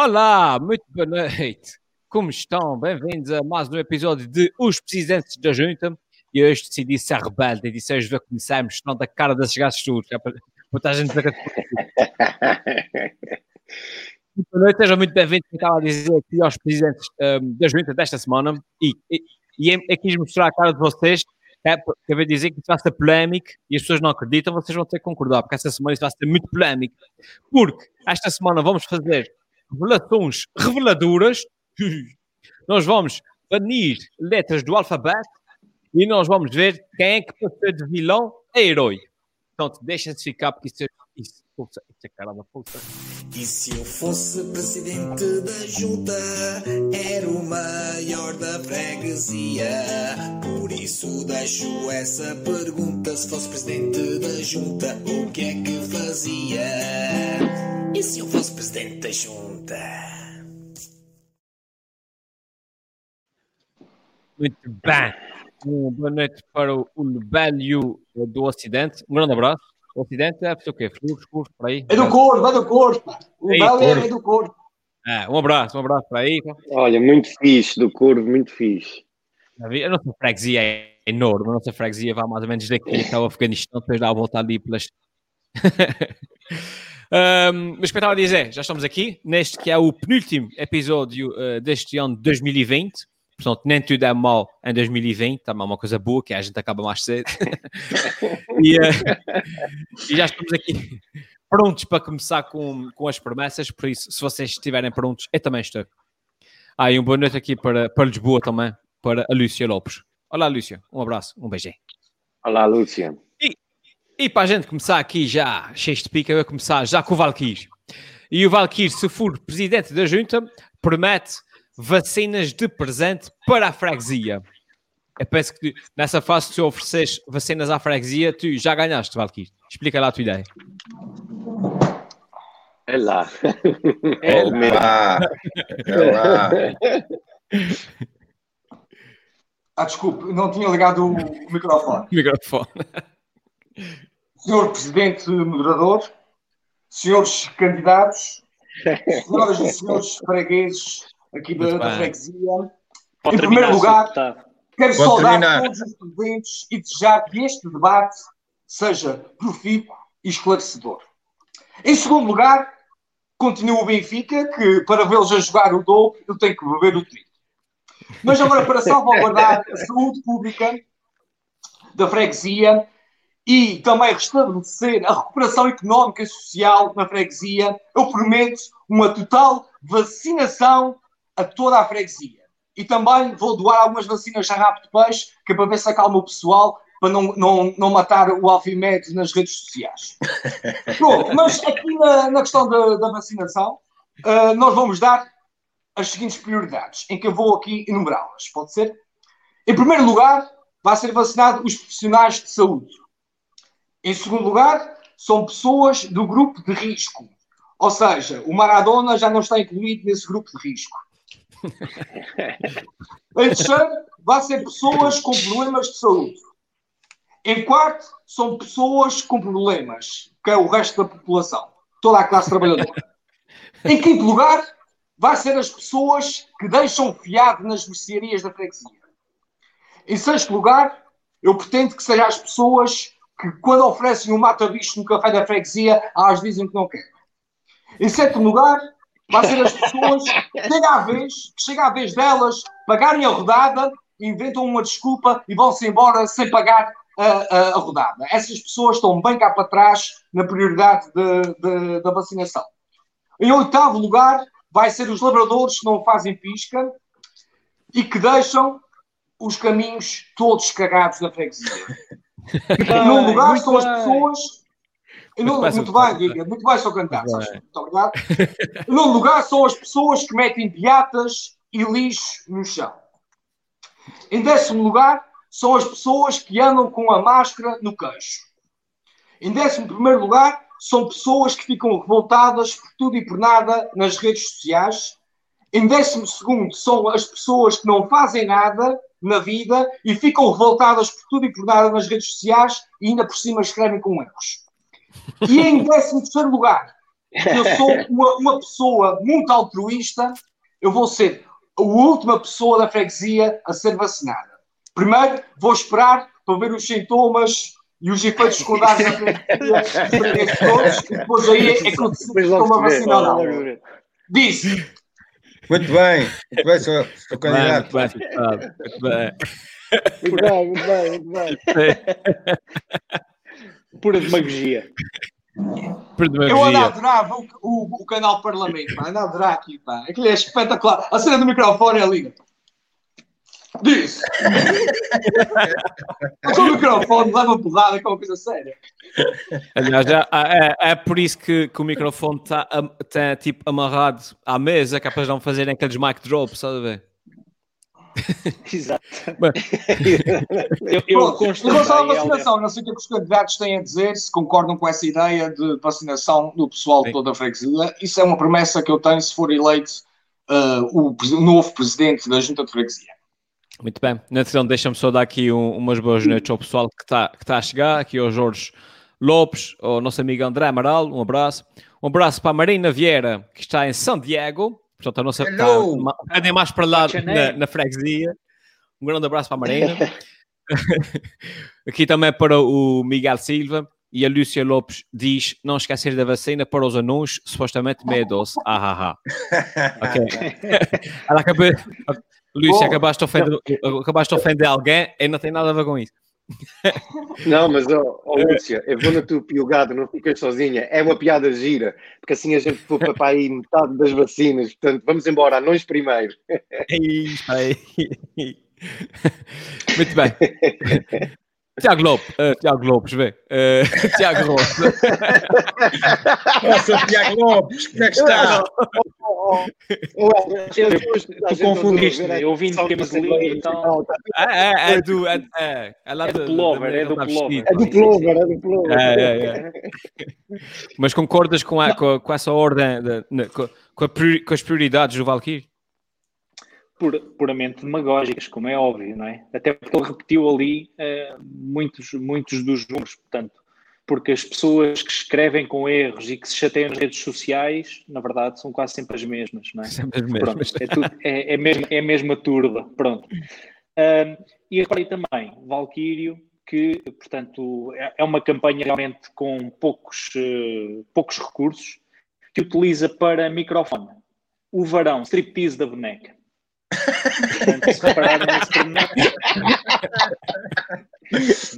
Olá, muito boa noite. Como estão? Bem-vindos a mais um episódio de Os Presidentes da Junta. E hoje decidi ser rebelde e disse hoje vai começarmos, não da cara das chegadas tudo. É para botar a gente a Boa noite, sejam muito bem-vindos. Estava a dizer aqui aos presidentes um, da Junta desta semana e, e, e quis mostrar a cara de vocês é, dizer que isso vai ser polémico e as pessoas não acreditam, vocês vão ter que concordar, porque esta semana isso vai ser muito polémico. Porque esta semana vamos fazer revelações reveladoras, nós vamos banir letras do alfabeto e nós vamos ver quem é que ser de vilão a herói. Portanto, deixem-se ficar, porque isso, isso Pulsa, é cara da pulsa. E se eu fosse presidente da junta, era o maior da freguesia. Por isso deixo essa pergunta: se fosse presidente da junta, o que é que fazia? E se eu fosse presidente da junta? Muito bem. Uma boa noite para o Lebelho do Ocidente. Um grande abraço. O Ocidente é o quê? Escuro, por aí? É do corpo, é do corpo. O Belo é, é do corpo. É, um abraço, um abraço para aí. Olha, muito fixe, do Corvo, muito fixe. A nossa freguesia é enorme, a nossa freguesia vai mais ou menos daqui até o Afeganistão, depois dá a volta ali pelas. um, mas o que eu estava a dizer, já estamos aqui, neste que é o penúltimo episódio uh, deste ano de 2020. Portanto, nem tudo é mal em 2020, também é uma coisa boa, que a gente acaba mais cedo. e, uh, e, já estamos aqui prontos para começar com, com as promessas, por isso, se vocês estiverem prontos, eu também estou. Ah, e um boa noite aqui para, para Lisboa também, para a Lúcia Lopes. Olá, Lúcia, um abraço, um beijinho. Olá, Lúcia. E, para a gente começar aqui já, cheio de pica, eu vou começar já com o Valkyrie. E o Valkyrie, se for presidente da junta, promete vacinas de presente para a freguesia. Eu penso que nessa fase, se tu ofereces vacinas à freguesia, tu já ganhaste, Valkyrie. Explica lá a tua ideia. É lá. É lá. É lá. Ah, desculpe, não tinha ligado o microfone. Microfone. Senhor Presidente Moderador, senhores candidatos, senhoras e senhores fregueses aqui da, da freguesia. Pode em primeiro lugar, quero Pode saudar terminar. todos os presentes e desejar que este debate seja profícuo e esclarecedor. Em segundo lugar, continua o Benfica, que para vê-los a jogar o dobro, eu tenho que beber o trigo. Mas agora, para salvaguardar a saúde pública da freguesia e também restabelecer a recuperação económica e social na freguesia, eu prometo uma total vacinação a toda a freguesia. E também vou doar algumas vacinas já rápido de peixe, que é para ver se acalma o pessoal, para não, não, não matar o Alfimed nas redes sociais. Pronto, mas aqui na, na questão da, da vacinação, ah, nós vamos dar as seguintes prioridades, em que eu vou aqui enumerá-las. Pode ser? Em primeiro lugar, vai ser vacinado os profissionais de saúde. Em segundo lugar, são pessoas do grupo de risco. Ou seja, o Maradona já não está incluído nesse grupo de risco. Em terceiro, vai ser pessoas com problemas de saúde. Em quarto, são pessoas com problemas, que é o resto da população, toda a classe trabalhadora. Em quinto lugar, vai ser as pessoas que deixam fiado nas mercearias da freguesia. Em sexto lugar, eu pretendo que sejam as pessoas que, quando oferecem um mata-bicho no café da freguesia, elas dizem que não querem. Em sétimo lugar, vai ser as pessoas que chega a vez, que chega a vez delas pagarem a rodada, inventam uma desculpa e vão-se embora sem pagar a, a- a rodada. Essas pessoas estão bem cá para trás na prioridade de- de- da vacinação. Em oitavo lugar, vai ser os labradores que não fazem pisca e que deixam os caminhos todos cagados na freguesia. Em nono lugar, são as pessoas. Muito bem, Muito Sr. bem, Giga, muito bem, só cantar. Muito sabes? Muito obrigado. Em nono lugar, são as pessoas que metem piatas e lixo no chão. Em décimo lugar, são as pessoas que andam com a máscara no queixo. Em décimo primeiro lugar, são pessoas que ficam revoltadas por tudo e por nada nas redes sociais. Em décimo segundo, são as pessoas que não fazem nada na vida e ficam revoltadas por tudo e por nada nas redes sociais e ainda por cima escrevem com erros. E em décimo terceiro lugar, eu sou uma, uma pessoa muito altruísta, eu vou ser a última pessoa da freguesia a ser vacinada. Primeiro, vou esperar para ver os sintomas e os efeitos secundários todos, e depois aí é que eu decido se estou a vacinar ou não. Disse. Muito bem, muito bem, senhor, senhor candidato. Muito bem, muito bem. Muito bem, muito bem, muito bem. Pura demagogia. Eu ando a adorar o, o, o canal Parlamento, pá. ando a adorar aqui, pá. Aquilo é espetacular. A cena do microfone é linda. Diz! Mas o microfone leva porrada, que é uma coisa séria. Aliás, é, é, é por isso que, que o microfone está tá, tipo amarrado à mesa, que é eles não fazerem aqueles mic drops, estás a ver? Exato. Bem. eu, eu Pronto, em relação à vacinação, não sei o que é que os candidatos têm a dizer, se concordam com essa ideia de vacinação do pessoal de toda a freguesia. Isso é uma promessa que eu tenho se for eleito o, pres- o novo presidente da Junta de Freguesia. Muito bem. Então, deixa-me só dar aqui um- umas boas noites ao pessoal que está que tá a chegar, aqui ao Jorge Lopes, ao nosso amigo André Amaral, um abraço. Um abraço para a Marina Vieira, que está em São Diego, portanto, a nossa Hello. um bocadinho mais para lá na, na freguesia. Um grande abraço para a Marina. aqui também para o Miguel Silva. E a Lúcia Lopes diz: não esquecer da vacina para os anões, supostamente meia doce. Ah, ah, ah. Ok. Ela acabou. Bom. acabaste de, ofender, acabaste de ofender alguém e não tem nada a ver com isso. Não, mas, ó, ó, Lúcia, eu vou na tua piogada, não ficas sozinha. É uma piada gira, porque assim a gente poupa para aí metade das vacinas. Portanto, vamos embora, anões primeiro. Isso aí. Muito bem. Tiago Lopes, eh, Tiago Lopes, vê. Eh, Tiago Lopes. Nossa, Tiago Lopes, como é que está? Tu confundiste, eu ouvi em temas de língua e tal. É, é, é do. É, é, é lá É do da é do ele É do plover, é do plover. É, é, é. Mas concordas com, a, com, a- com essa ordem, de- com, com a com as prioridades do Valkyrie? Pura- puramente demagógicas, como é óbvio, não é? Até porque ele repetiu ali eh, muitos, muitos dos números, portanto, porque as pessoas que escrevem com erros e que se chateiam nas redes sociais, na verdade, são quase sempre as mesmas, não é? Sempre as Pronto, mesmas. é, tudo, é, é, mesmo, é a mesma turba, pronto. Ahm, e reparei também, Valquírio, que, portanto, é, é uma campanha realmente com poucos, eh, poucos recursos, que utiliza para microfone o varão striptease da boneca. Portanto, se repararam nesse pormenor. Mas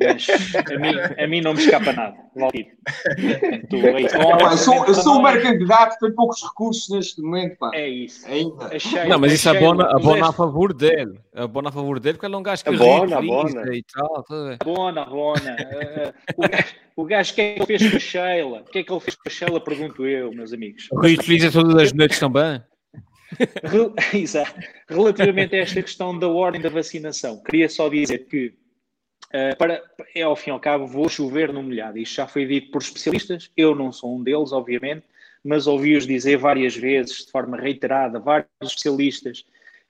a mim, a mim não me escapa nada. Portanto, é isso. Não há Pá, eu, sou, eu sou um também. candidato que tem poucos recursos neste momento, pá. É isso. Ainda. Achei, Não, mas isso abona, abona a favor dele. Abona a favor dele, porque ele é um gajo que Abona, ri, abona. e tal. tá a ver? Bona, bona. Eh, o, gajo, o gajo, que é que ele fez com a Sheila? O que é que ele fez com a Sheila? Pergunto eu, meus amigos. O Rui utiliza todas as noites também. Exato. Relativamente a esta questão da ordem da vacinação, queria só dizer que, eh, para, é ao fim e ao cabo, vou chover no molhado. Isto já foi dito por especialistas, eu não sou um deles, obviamente, mas ouvi-os dizer várias vezes, de forma reiterada, vários especialistas,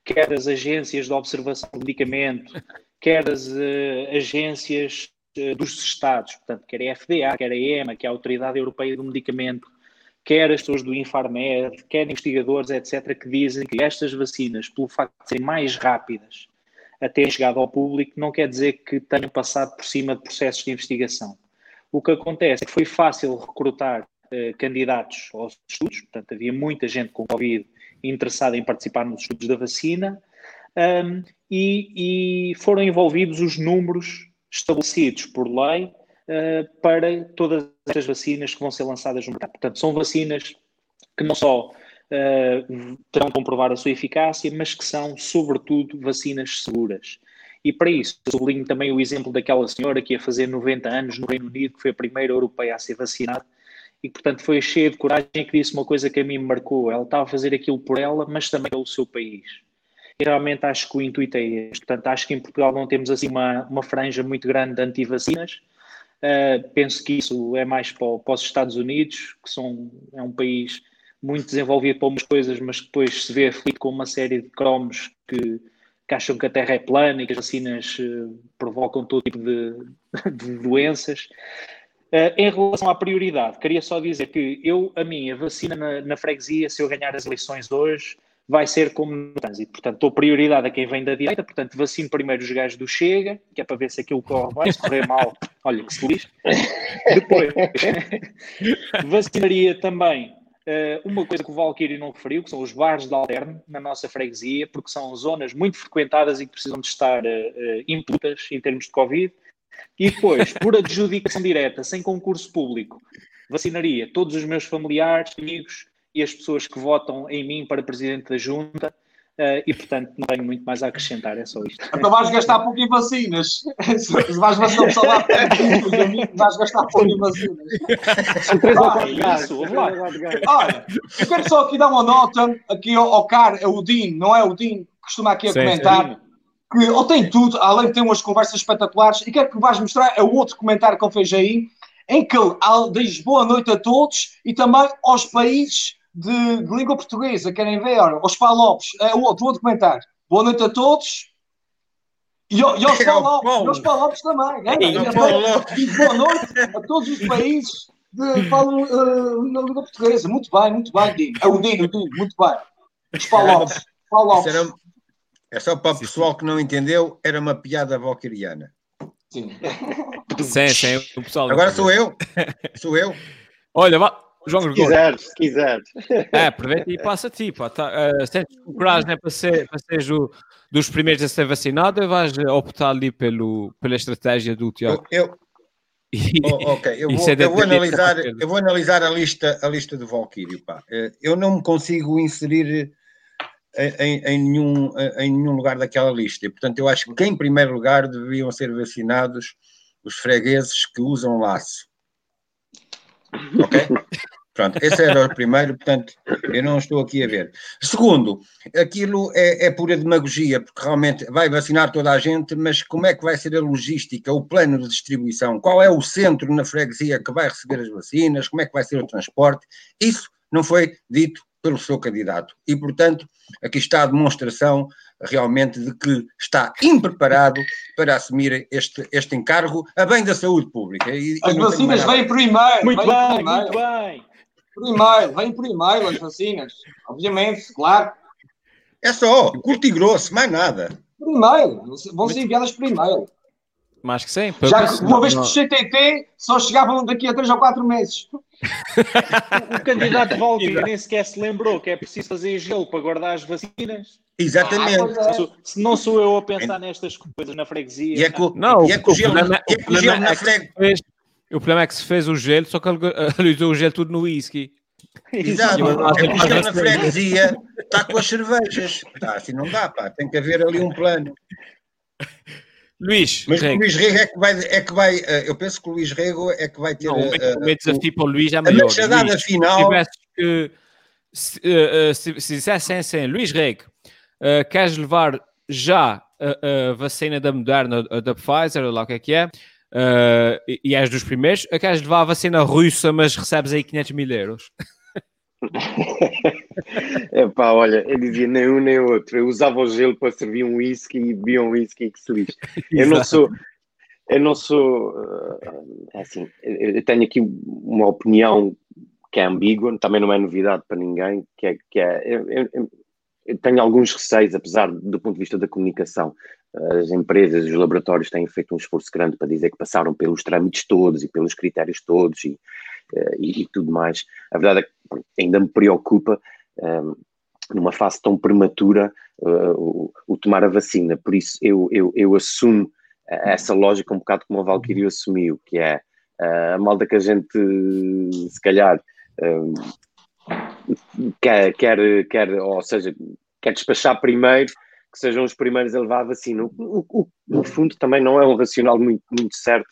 quer das agências de observação do medicamento, quer das eh, agências eh, dos Estados, portanto, quer a FDA, quer a EMA, que é a Autoridade Europeia do Medicamento, quer as pessoas do Infarmed, quer investigadores, etc., que dizem que estas vacinas, pelo facto de serem mais rápidas a terem chegado ao público, não quer dizer que tenham passado por cima de processos de investigação. O que acontece é que foi fácil recrutar eh, candidatos aos estudos, portanto, havia muita gente com Covid interessada em participar nos estudos da vacina, um, e, e foram envolvidos os números estabelecidos por lei uh, para todas estas vacinas que vão ser lançadas no mercado. Portanto, são vacinas que não só uh, terão de comprovar a sua eficácia, mas que são, sobretudo, vacinas seguras. E para isso, sublinho também o exemplo daquela senhora que ia fazer 90 anos no Reino Unido, que foi a primeira europeia a ser vacinada, e portanto foi cheia de coragem que disse uma coisa que a mim me marcou. Ela estava a fazer aquilo por ela, mas também pelo seu país. E realmente acho que o intuito é este. Portanto, acho que em Portugal não temos assim uma, uma franja muito grande de antivacinas. Uh, penso que isso é mais para, para, os Estados Unidos, que são, é um país muito desenvolvido para algumas coisas, mas que depois se vê aflito com uma série de cromos que, que acham que a Terra é plana e que as vacinas uh, provocam todo tipo de, de doenças. Uh, em relação à prioridade, queria só dizer que eu, a minha vacina na, na, freguesia, se eu ganhar as eleições hoje, vai ser como no trânsito. Portanto, dou prioridade a quem vem da direita, portanto, vacino primeiro os gajos do Chega, que é para ver se aquilo corre bem, se correr mal, olha que se lixe. Depois, vacinaria também uh, uma coisa que o Valkyrie não referiu, que são os bares de alterno na nossa freguesia, porque são zonas muito frequentadas e que precisam de estar uh, uh, imputas em termos de Covid. E depois, por adjudicação direta, sem concurso público, vacinaria todos os meus familiares, amigos e as pessoas que votam em mim para presidente da junta. Uh, e portanto não tenho muito mais a acrescentar, é só isto. Então vais gastar pouco em vacinas. Se vais vacinar o salário vais gastar pouco em vacinas. Ah, isso, Olha, eu quero só aqui dar uma nota aqui ao, ao Car, é o Dean, não é o Dean que costuma aqui a sim, comentar. Sim que ou tem tudo, além de ter umas conversas espetaculares, e quero que vais mostrar é o outro comentário que ele fez aí, em que ele diz boa noite a todos e também aos países de, de língua portuguesa, querem ver, aos Palopes, é o outro, outro comentário. Boa noite a todos. E, e aos Palopes, e Palopes também. É, é, diz boa noite a todos os países de falam uh, na língua portuguesa. Muito bem, muito bem, Dino. É o Dino, o Dino, muito bem. Os Palopes. Palopes. É só para o pessoal que não entendeu, era uma piada valquiriana. Sim. sim, sim, o pessoal. Agora sou eu. Sou eu. Olha, vá. João Gregório. Se quiseres, se quiseres. É, aproveita e passa a ti. Pá. Tá, uh, sentes coragem né, para ser, para ser o, dos primeiros a ser vacinado ou vais optar ali pelo, pela estratégia do Tiago? Eu, eu... oh, ok, eu vou, é eu, vou analisar, eu vou analisar a lista, a lista do Valkyrie. Pá. Eh, eu não me consigo inserir em, em, nenhum, em nenhum lugar daquela lista. E, portanto, eu acho que em primeiro lugar deviam ser vacinados os fregueses que usam laço. Ok? Pronto, esse era o primeiro, portanto, eu não estou aqui a ver. Segundo, aquilo é, é, pura demagogia, porque realmente vai vacinar toda a gente, mas como é que vai ser a logística, o plano de distribuição? Qual é o centro na freguesia que vai receber as vacinas? Como é que vai ser o transporte? Isso não foi dito pelo seu candidato. E, portanto, aqui está a demonstração realmente de que está impreparado para assumir este, este encargo a bem da saúde pública. E, as vacinas vêm primeiro. Muito bem, primeiro. muito bem. Primeiro, vem primeiro as vacinas. Obviamente, claro. É só, curto e grosso, mais nada. Primeiro, vão ser enviadas primeiro. Mas que sim. Já que uma vez que o CTT só chegavam daqui a 3 ou 4 meses. O candidato Valdir nem sequer se lembrou que é preciso fazer gelo para guardar as vacinas. Exatamente. Ah, é. Se não sou eu a pensar nestas coisas na freguesia. E é que, não, e é que o gelo, problema, é, o gelo na freguesia. O problema é que se fez o gelo, só que ele usou o gelo tudo no whisky. Exato. É que o gelo na freguesia está com as cervejas. Tá, assim não dá, pá. Tem que haver ali um plano. Luís Mas Rego. o Luís Rego é que vai, é que vai uh, eu penso que o Luís Rego é que vai ter. Não, o meu desafio para o Luís é maior. A Luís, final. Se que, se, uh, se, se dissessem assim, Luís Rego, uh, queres levar já a, a, vacina da Moderna, da Pfizer, ou lá o que é que é, uh, e, e és dos primeiros, queres levar a vacina russa, mas recebes aí 500 mil euros? Epá, olha, eu dizia nem um nem outro. Eu usava o gelo para servir um whisky e bebia um whisky que se lixe. Eu não sou, eu não sou eh, assim, eu tenho aqui uma opinião que é ambígua, também não é novidade para ninguém, que é, que é eu, eu, eu tenho alguns receios, apesar do ponto de vista da comunicação, as empresas, os laboratórios têm feito um esforço grande para dizer que passaram pelos trâmites todos e pelos critérios todos e, e, e tudo mais. A verdade é que ainda me preocupa um, ehm, numa fase tão prematura uh, o, o, tomar a vacina. Por isso eu, eu, eu assumo essa lógica um bocado como a Valkyrie assumiu, que é a malda que a gente se calhar ehm, quer, quer, quer, ou seja, quer despachar primeiro que sejam os primeiros a levar a vacina. O, o, no fundo, também não é um racional muito, muito certo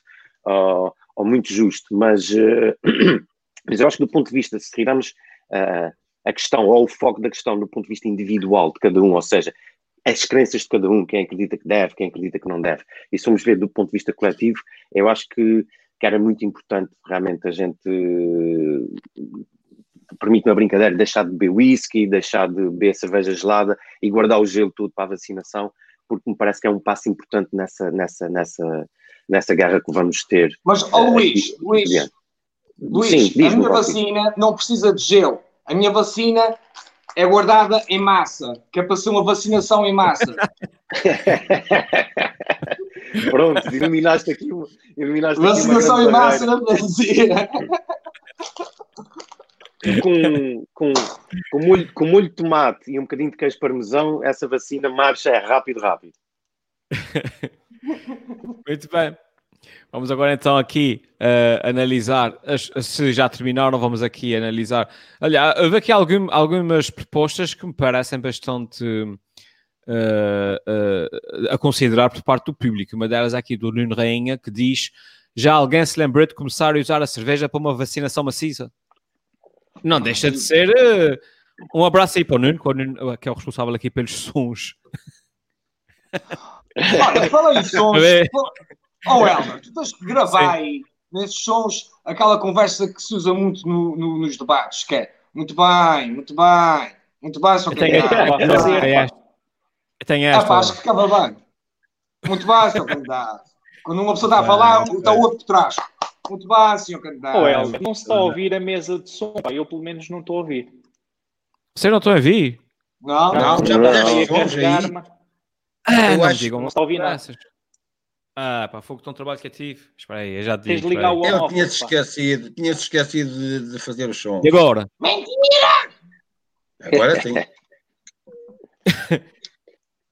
ou muito justo, mas, uh, mas eu acho que do ponto de vista, se tirarmos uh, a questão ou o foco da questão do ponto de vista individual de cada um, ou seja, as crenças de cada um, quem acredita que deve, quem acredita que não deve, e se formos ver do ponto de vista coletivo, eu acho que, que era muito importante realmente a gente permite-me a brincadeira, deixar de beber whisky, deixar de beber cerveja gelada e guardar o gelo tudo para a vacinação, porque me parece que é um passo importante nessa, nessa, nessa, nessa guerra que vamos ter. Mas, oh, Luís, Luís, Luís, Sim, a minha vacina não precisa de gel. A minha vacina é guardada em massa, que é para ser uma vacinação em massa. Pronto, iluminaste aqui. Iluminaste vacinação aqui em massa na Brasília. Com, com, com, molho, com molho de tomate e um bocadinho de queijo parmesão, essa vacina marcha é rápido, rápido. Muito bem. Vamos agora então aqui uh, analisar, as, se já terminaram, vamos aqui analisar. Olha, houve aqui algum, algumas propostas que me parecem bastante uh, uh, a considerar por parte do público. Uma delas é aqui do Nuno Rainha, que diz: Já alguém se lembrou de começar a usar a cerveja para uma vacinação maciça? Não deixa de ser. um abraço aí para o Nuno, que é o responsável aqui pelos sons. Olha, fala em sons. Oh, Elmer, tu tens que gravar aí, nesses sons, aquela conversa que se usa muito no, no, nos debates, que é muito bem, muito bem, muito bem, só que tenho esta. Tenho esta. Ah, pá, acho que ficava bem. Muito bem, senhor candidato. Quando uma pessoa está a falar, está o outro por trás. Muito bem, senhor candidato. Oh, Elmer, não se está a ouvir a mesa de som, pá. eu pelo menos não estou a ouvir. Você não está a ouvir? Não, não, já puseste Ah, não, digam, não está a ouvir nada. Ah, pá, fogo tão trabalho criativo. Espera aí, eu já digo. Tens de ligar o Eu tinha-se esquecido, tinha-se esquecido de, de, fazer o som. E agora? Mentira! Agora sim.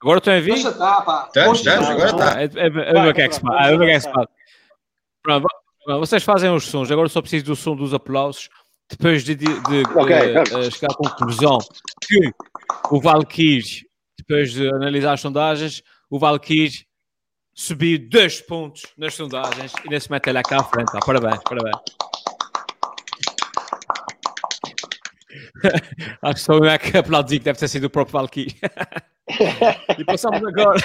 agora estou a ver? Deixa tá, pá. Estamos, estamos, agora está. É o que é que se faz. É o que é que se faz. Pronto, vocês fazem os sons, agora só preciso do som dos aplausos. Depois de, de, de okay. uh, chegar à conclusão que o Valkyrie, depois de analisar as sondagens, o Valkyrie subiu dois pontos nas sondagens e nesse mete ele cá à frente. Tá? Parabéns, parabéns. Acho que só eu é que aplaudi que deve ter sido o próprio Valkyrie. e passamos agora.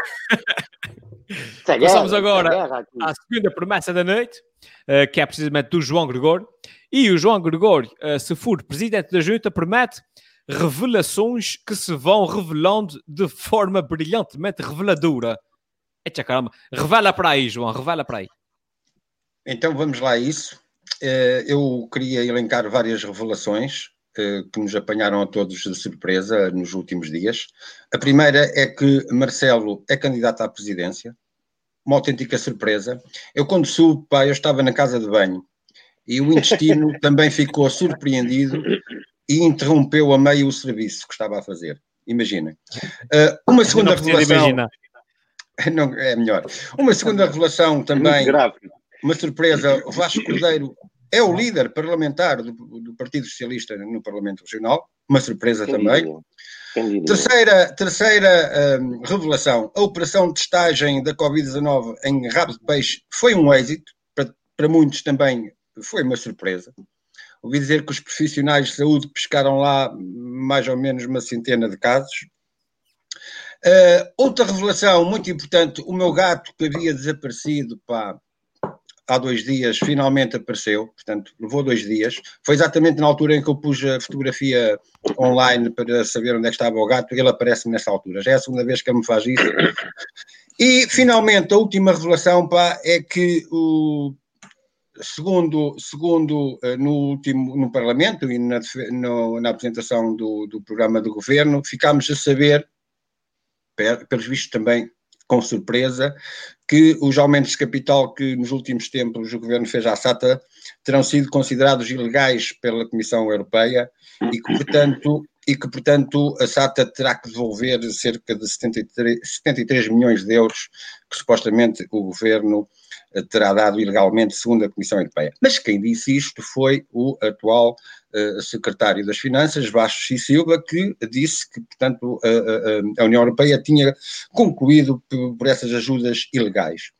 passamos agora à segunda promessa da noite, eh, que é precisamente do João Gregório. E o João Gregório, eh, se for presidente da junta, promete revelações que se vão revelando de forma brilhantemente reveladora. Eita caramba, revela para aí, João, revela para aí. Então vamos lá a isso. Eh, eu queria elencar várias revelações eh, que nos apanharam a todos de surpresa nos últimos dias. A primeira é que Marcelo é candidato à presidência, uma autêntica surpresa. Eu, quando subo, pá, eu estava na casa de banho e o intestino também ficou surpreendido e interrompeu a meio o serviço que estava a fazer. Imaginem. Uh, uma segunda revelação. Não, é melhor. Uma segunda revelação também, uma surpresa, o Vasco Cordeiro é o líder parlamentar do, do Partido Socialista no Parlamento Regional, uma surpresa Quem também. Diria? Terceira, terceira um, revelação, a operação de testagem da Covid-19 em rabo de peixe foi um êxito, para, para muitos também foi uma surpresa. Ouvi dizer que os profissionais de saúde pescaram lá mais ou menos uma centena de casos. Uh, outra revelação muito importante: o meu gato que havia desaparecido pá, há dois dias finalmente apareceu, portanto, levou dois dias. Foi exatamente na altura em que eu pus a fotografia online para saber onde é que estava o gato, ele aparece-me nessa altura. Já é a segunda vez que ele me faz isso. E finalmente, a última revelação pá, é que o. Segundo, segundo uh, no último no Parlamento e na, no, na apresentação do, do programa do governo, ficámos a saber pelos vistos também com surpresa, que os aumentos de capital que nos últimos tempos o governo fez à SATA terão sido considerados ilegais pela Comissão Europeia e que, portanto, e que, portanto a SATA terá que devolver cerca de 73, 73 milhões de euros que supostamente o governo terá dado ilegalmente, segundo a Comissão Europeia. Mas quem disse isto foi o atual uh, secretário das Finanças, Vasco C. Silva, que disse que, portanto, a União Europeia tinha concluído por, por essas ajudas ilegais.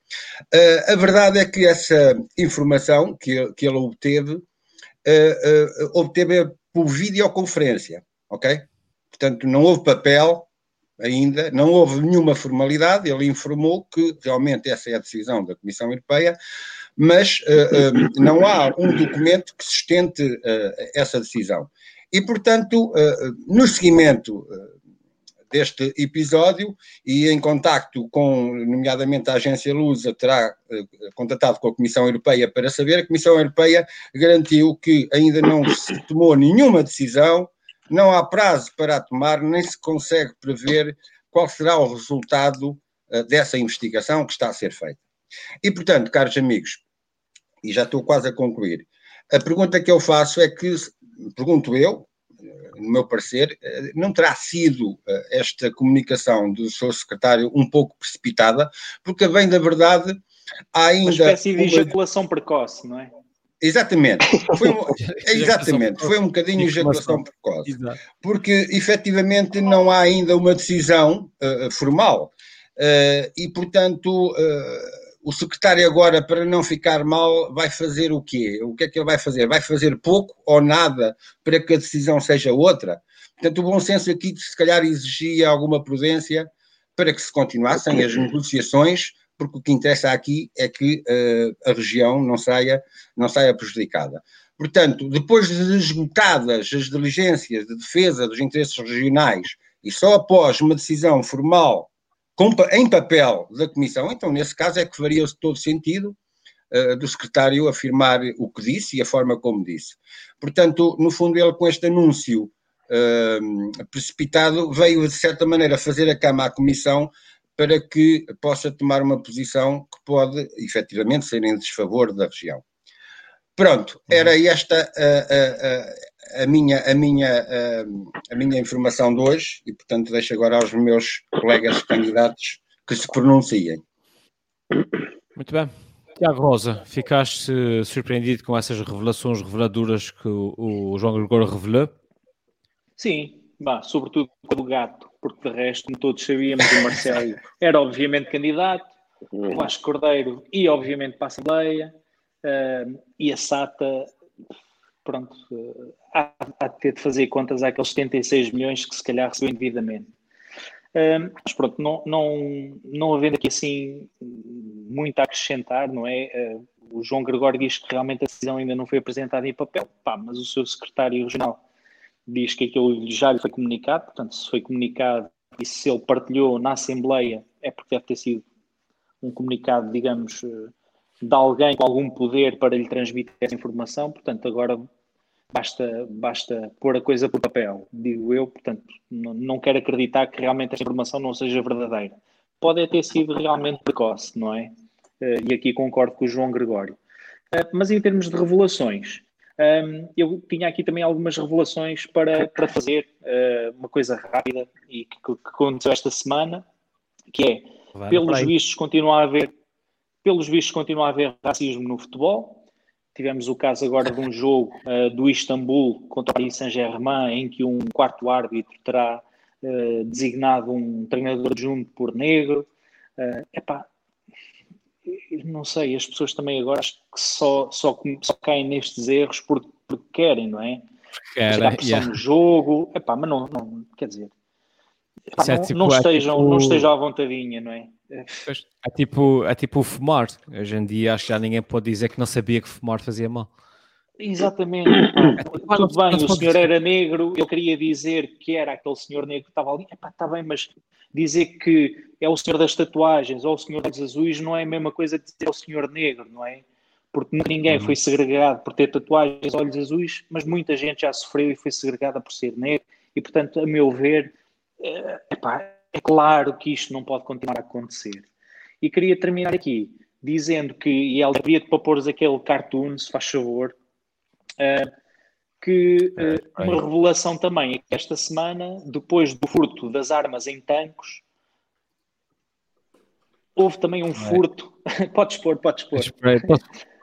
Uh, a verdade é que essa informação que, que ele obteve, uh, obteve por videoconferência, ok? Portanto, não houve papel, ainda, não houve nenhuma formalidade, ele informou que realmente essa é a decisão da Comissão Europeia, mas uh, não há um documento que sustente uh, essa decisão. E, portanto, no seguimento deste episódio e em contacto com, nomeadamente, a agência Lusa, terá contatado com a Comissão Europeia para saber. A Comissão Europeia garantiu que ainda não se tomou nenhuma decisão, não há prazo para a tomar, nem se consegue prever qual será o resultado uh, dessa investigação que está a ser feita. E, portanto, caros amigos, e já estou quase a concluir, a pergunta que eu faço é que, pergunto eu, no meu parecer, eh, não terá sido eh, esta comunicação do seu secretário um pouco precipitada, porque, bem da verdade, há ainda. Uma espécie de ejaculação precoce, não é? Exatamente, foi um, exatamente, foi um bocadinho ejaculação precoce, porque efetivamente não há ainda uma decisão uh, formal. Uh, e, portanto, uh, o secretário agora, para não ficar mal, vai fazer o quê? O que é que ele vai fazer? Vai fazer pouco ou nada para que a decisão seja outra? Portanto, o bom senso aqui, se calhar, exigia alguma prudência para que se continuassem as negociações, porque o que interessa aqui é que uh, a região não saia, não saia prejudicada. Portanto, depois de esgotadas as diligências de defesa dos interesses regionais e só após uma decisão formal em papel da Comissão, então nesse caso é que faria todo sentido uh, do secretário afirmar o que disse e a forma como disse. Portanto, no fundo, ele com este anúncio uh, precipitado veio, de certa maneira, fazer a cama à Comissão para que possa tomar uma posição que pode, efetivamente, ser em desfavor da região. Pronto, era esta a, a, a, a minha, a, minha, a, minha informação de hoje e, portanto, deixo agora aos meus colegas candidatos que se pronunciem. Muito bem. Tiago Rosa, ficaste surpreendido com essas revelações reveladoras que o, o João Gregório revelou? Sim, bah, sobretudo pelo gato, porque de resto, como todos sabíamos, o Marcelo era obviamente candidato, o Vasco Cordeiro e obviamente para a Assembleia, Uh, e a SATA, pronto, uh, há, há, de ter de fazer contas àqueles 76 milhões que se calhar recebeu indevidamente. Uh, mas pronto, não, não, não havendo aqui assim muito a acrescentar, não é? o João Gregório diz que realmente a decisão ainda não foi apresentada em papel, pá, mas o seu secretário regional diz que aquilo já lhe foi comunicado, portanto, se foi comunicado e se ele partilhou na Assembleia, é porque deve ter sido um comunicado, digamos, de alguém com algum poder para lhe transmitir essa informação, portanto, agora basta, basta pôr a coisa por papel, digo eu, portanto, não, não quero acreditar que realmente esta informação não seja verdadeira. Pode ter sido realmente precoce, não é? Eh, e aqui concordo com o João Gregório. Eh, mas em termos de revelações, ehm, eu tinha aqui também algumas revelações para, para fazer, eh, uma coisa rápida e que, que aconteceu esta semana, que é, Vai, pelos vistos, continua a haver pelos vistos, continua a haver racismo no futebol. Tivemos o caso agora de um jogo uh, do Istambul contra o Paris Saint-Germain, em que um quarto árbitro terá uh, designado um treinador junto por negro. Uh, epá, não sei, as pessoas também agora acho que só, só, só caem nestes erros porque, porque querem, não é? Querem, pressão yeah. no jogo, epá, mas não, não quer dizer, epá, é não, tipo, não, é estejam, tipo... não estejam à vontadinha, não é? É tipo, é tipo fumar. Hoje em dia acho que já ninguém pode dizer que não sabia que fumar fazia mal. Exatamente. Tudo bem, o senhor era negro, eu queria dizer que era aquele senhor negro que estava ali. Está bem, mas dizer que é o senhor das tatuagens ou o senhor dos azuis não é a mesma coisa que dizer é o senhor negro, não é? Porque ninguém uhum. foi segregado por ter tatuagens, olhos azuis, mas muita gente já sofreu e foi segregada por ser negro. E, portanto, a meu ver, é, epá, é claro que isto não pode continuar a acontecer. E queria terminar aqui dizendo que, e ela devia para pôr aquele cartoon, se faz favor, que uh, uma revelação também é que esta semana, depois do furto das armas em tancos, houve também um furto. podes pôr, podes pôr.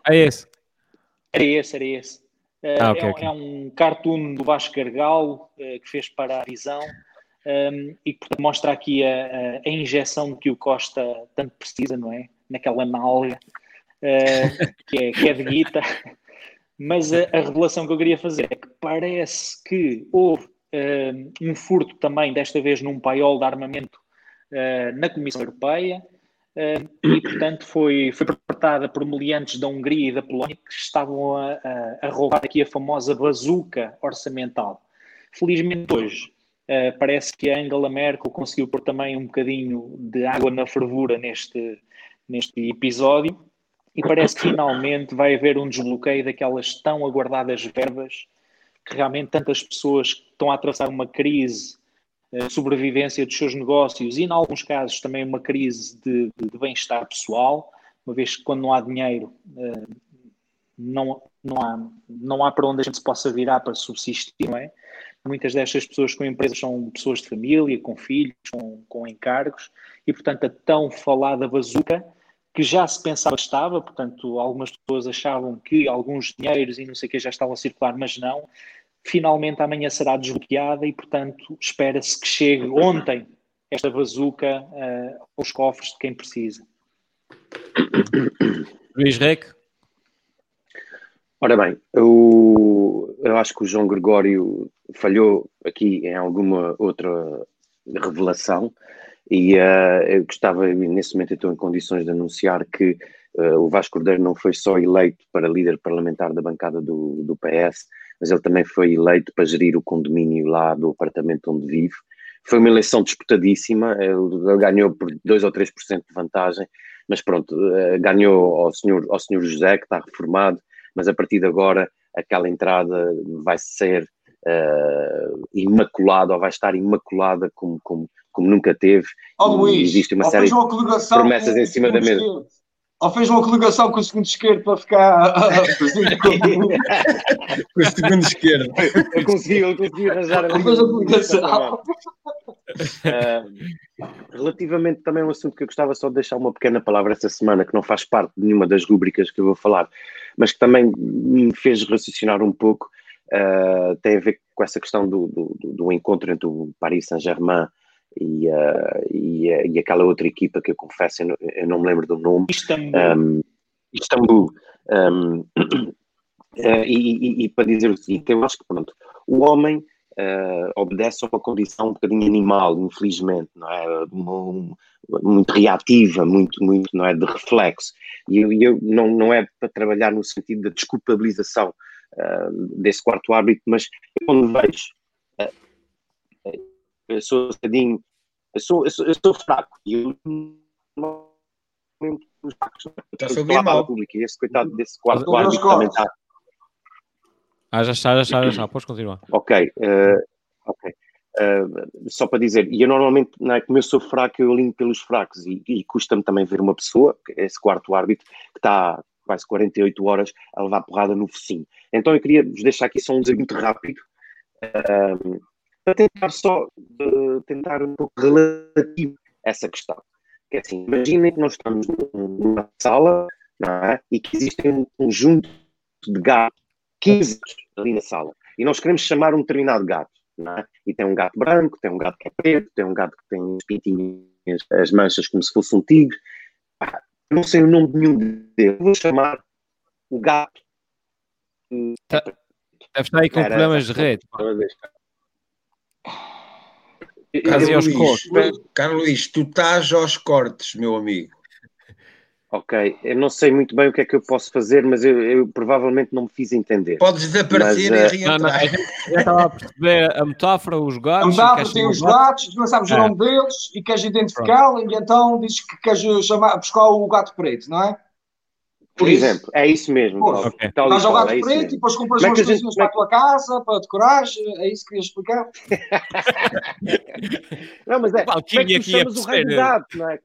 É esse. Era esse, era esse. Uh, ah, okay, é, okay. é, um cartoon do Vasco Gargalo que fez para a visão um, e que mostra aqui a, a, injeção que o Costa tanto precisa, não é? Naquela nalga, que, é, que é de guita. Mas a, a, revelação que eu queria fazer é que parece que houve uh, um furto também, desta vez num paiol de armamento uh, na Comissão Europeia, uh, e portanto foi, foi perpetrada por meliantes da Hungria e da Polónia que estavam a, a, a roubar aqui a famosa bazuca orçamental. Felizmente hoje Uh, parece que a Angela Merkel conseguiu pôr também um bocadinho de água na fervura neste, neste episódio e parece que finalmente vai haver um desbloqueio daquelas tão aguardadas verbas que realmente tantas pessoas estão a atravessar uma crise de uh, sobrevivência dos seus negócios e, em alguns casos, também uma crise de, de, de bem-estar pessoal, uma vez que quando não há dinheiro uh, não, não, há, não há para onde a gente se possa virar para subsistir, não é? Muitas destas pessoas com empresas são pessoas de família, com filhos, com, com encargos, e portanto a tão falada bazuca que já se pensava que estava, portanto algumas pessoas achavam que alguns dinheiros e não sei o que já estavam a circular, mas não. Finalmente amanhã será desbloqueada e portanto espera-se que chegue ontem esta bazuca uh, aos cofres de quem precisa. Luís Rec? Ora bem, eu, eu acho que o João Gregório falhou aqui em alguma outra revelação e uh, eu gostava, nesse momento estou em condições de anunciar que uh, o Vasco Cordeiro não foi só eleito para líder parlamentar da bancada do, do PS, mas ele também foi eleito para gerir o condomínio lá do apartamento onde vive. Foi uma eleição disputadíssima, ele, ganhou por 2 ou 3% de vantagem, mas pronto, uh, ganhou ao senhor, ao senhor José, que está reformado, mas a partir de agora aquela entrada vai ser uh, imaculada ou vai estar imaculada como, como, como nunca teve. Oh, Luís, existe uma série de promessas em cima da mesa. Ou fez uma coligação com o segundo esquerdo para ficar com o segundo esquerdo. Eu consegui, eu consegui arranjar a fez a coligação. Uh, relativamente também a um assunto que eu gostava só de deixar uma pequena palavra esta semana, que não faz parte de nenhuma das rubricas que eu vou falar, mas que também me fez raciocinar um pouco, uh, tem a ver com essa questão do, do, do encontro entre o Paris Saint-Germain e, uh, e, e, aquela outra equipa que eu confesso, eu não, eu não me lembro do nome. Istambul. Um, Istambul. Um, e, e, para dizer o seguinte, eu acho que pronto, o homem uh, obedece a uma condição um bocadinho animal, infelizmente, não é? muito reativa, muito, muito, não é? De reflexo. E eu, eu não, não é para trabalhar no sentido da desculpabilização uh, desse quarto árbitro, mas eu quando vejo, eu sou um bocadinho, eu sou, eu sou, eu sou fraco e eu não Está a ouvir mal. Público, e esse coitado desse quarto árbitro também está ah, já está, já está, já está. Podes continuar. Ok, uh, ok. Uh, só para dizer, e eu normalmente, não é, como eu sou fraco, eu alinho pelos fracos e, e custa-me também ver uma pessoa, esse quarto árbitro, que está quase 48 horas a levar porrada no focinho. Então eu queria vos deixar aqui só um desafio muito rápido, uh, para tentar só uh, tentar um pouco relativo essa questão. Que é assim, imaginem que nós estamos numa sala é? e que existe um conjunto de gatos 15 ali na sala. E nós queremos chamar um determinado gato. É? E tem um gato branco, tem um gato que é preto, tem um gato que tem as pintinhas, as manchas como se fosse um tigre. Ah, não sei o nome de nenhum deles. Vou chamar o gato. Tá, deve estar aí com Era, problemas de rede. Carlos Luís, Carlos Luís, tu estás aos cortes, meu amigo. Ok, eu não sei muito bem o que é que eu posso fazer, mas eu, eu provavelmente não me fiz entender. Podes desaparecer mas, e uh... não, não, Já estava a perceber a metáfora, os gatos. A metáfora tem os gatos, não sabes é. o nome deles e queres identificá-lo, e então dizes que queres chamar, buscar o gato preto, não é? Por exemplo, é isso mesmo. Okay. Estás ao gato é preto e depois compras umas coisinhas gente... para a tua casa, para decorar, é isso que querias explicar? não, mas é, como é que tu chamas o raio do gato, não é?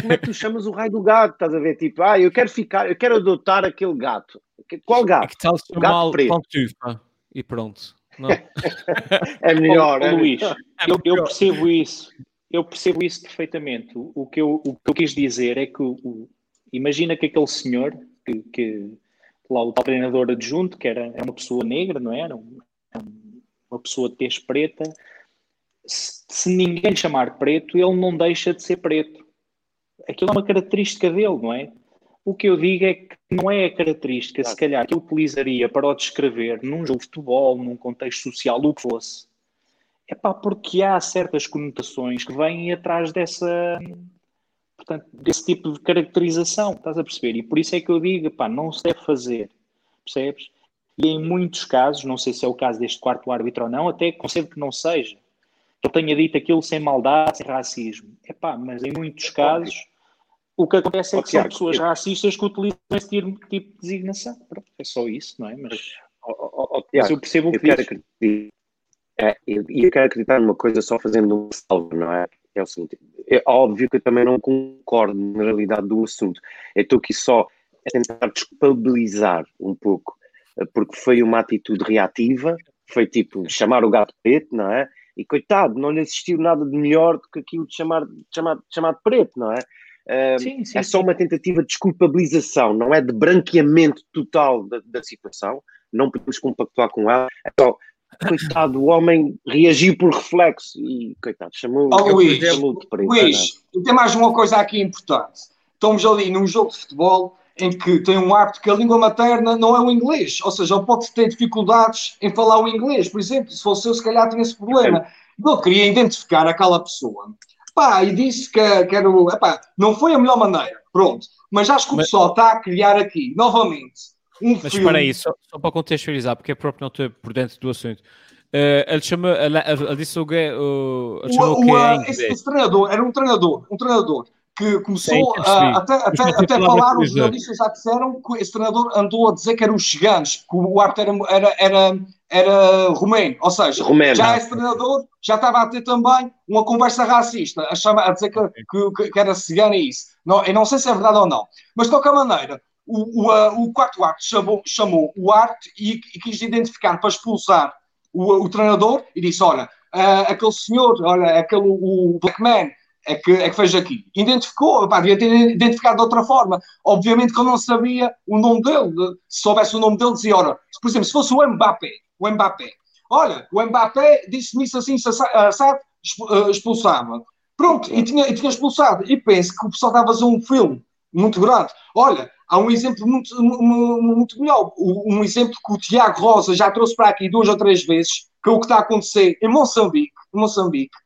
como é que tu chamas o raio do gato? Estás a ver? Tipo, ah, eu quero ficar, eu quero adotar aquele gato. Qual gato? É que tal se chamar Pantufa e pronto. Não. é melhor, oh, é Luís. Eu, eu, percebo isso. Eu percebo isso perfeitamente. O, que, eu, o que eu quis dizer é que o, o, imagina que aquele senhor que, que lá o treinador adjunto, que era, era uma pessoa negra, não é? era? Um, uma pessoa de tez preta. Se, se ninguém lhe chamar preto, ele não deixa de ser preto aquilo é uma característica dele, não é? O que eu digo é que não é a característica, se calhar, que eu utilizaria para o descrever num jogo de futebol, num contexto social, o que fosse. É pá, porque há certas conotações que vêm atrás dessa, portanto, desse tipo de caracterização, estás a perceber? E por isso é que eu digo, pá, não se deve fazer, percebes? E em muitos casos, não sei se é o caso deste quarto árbitro ou não, até concebo que não seja, que ele tenha dito aquilo sem maldade, sem racismo. Epá, mas em muitos casos, o que acontece é que são pessoas racistas que utilizam esse tipo, tipo de designação. Pronto, é só isso, não é? Mas, mas eu percebo o que eu quero acreditar, é, eu, eu quero acreditar numa coisa só fazendo um salvo, não é? É o seguinte, é óbvio que eu também não concordo na realidade do assunto. Eu estou aqui só a tentar desculpabilizar um pouco, porque foi uma atitude reativa, foi tipo chamar o gato preto, não é? E coitado, não lhe assistiu nada de melhor do que aquilo de chamar, de chamar, de chamar de preto, não é? Uh, sim, sim, é só sim. uma tentativa de desculpabilização, não é de branqueamento total da, da situação, não podemos compactuar com ela, é só coitado, o homem reagiu por reflexo e, coitado, chamou, oh, Luís, de. Luís, e tem mais uma coisa aqui importante. Estamos ali num jogo de futebol em que tem um árbitro que a língua materna não é o inglês, ou seja, ele pode ter dificuldades em falar o inglês, por exemplo, se fosse eu, se calhar tinha esse problema. Eu queria identificar aquela pessoa. Pá, e disse que, que era, epá, não foi a melhor maneira, pronto. Mas acho que o pessoal está a criar aqui, novamente, um Mas filme... espera aí, só, só para contextualizar, porque é próprio não estou por dentro do assunto. Uh, ele chama, ele, ele disse o que, o, ele o, o, é esse, esse, treinador era um treinador, um treinador que começou Sim, a, até, até, até falar, os jornalistas já disseram que esse treinador andou a dizer que eram os chiganos, que o árbitro era, era, era, era romeno, ou seja, romeno. já esse treinador já estava a ter também uma conversa racista, a, chama, a dizer que, que, que era cigano e isso. Não, eu não sei se é verdade ou não, mas de qualquer maneira, o, o, o quarto ato chamou, chamou o arte e, e, quis identificar para expulsar o, o treinador e disse: Olha, uh, aquele senhor, olha, aquele o Black Man é que, é que fez aqui. Identificou, pá, devia ter identificado de outra forma. Obviamente que eu não sabia o nome dele. Se soubesse o nome dele, dizia: Ora, por exemplo, se fosse o Mbappé, o Mbappé, olha, o Mbappé disse-me isso assim, sabe, uh, expulsava. Pronto, e tinha, e tinha expulsado. E penso que o pessoal estava a fazer um filme muito grande. Olha, há um exemplo muito, muito melhor. Um exemplo que o Tiago Rosa já trouxe para aqui duas ou três vezes, que é o que está a acontecer em Moçambique, em Moçambique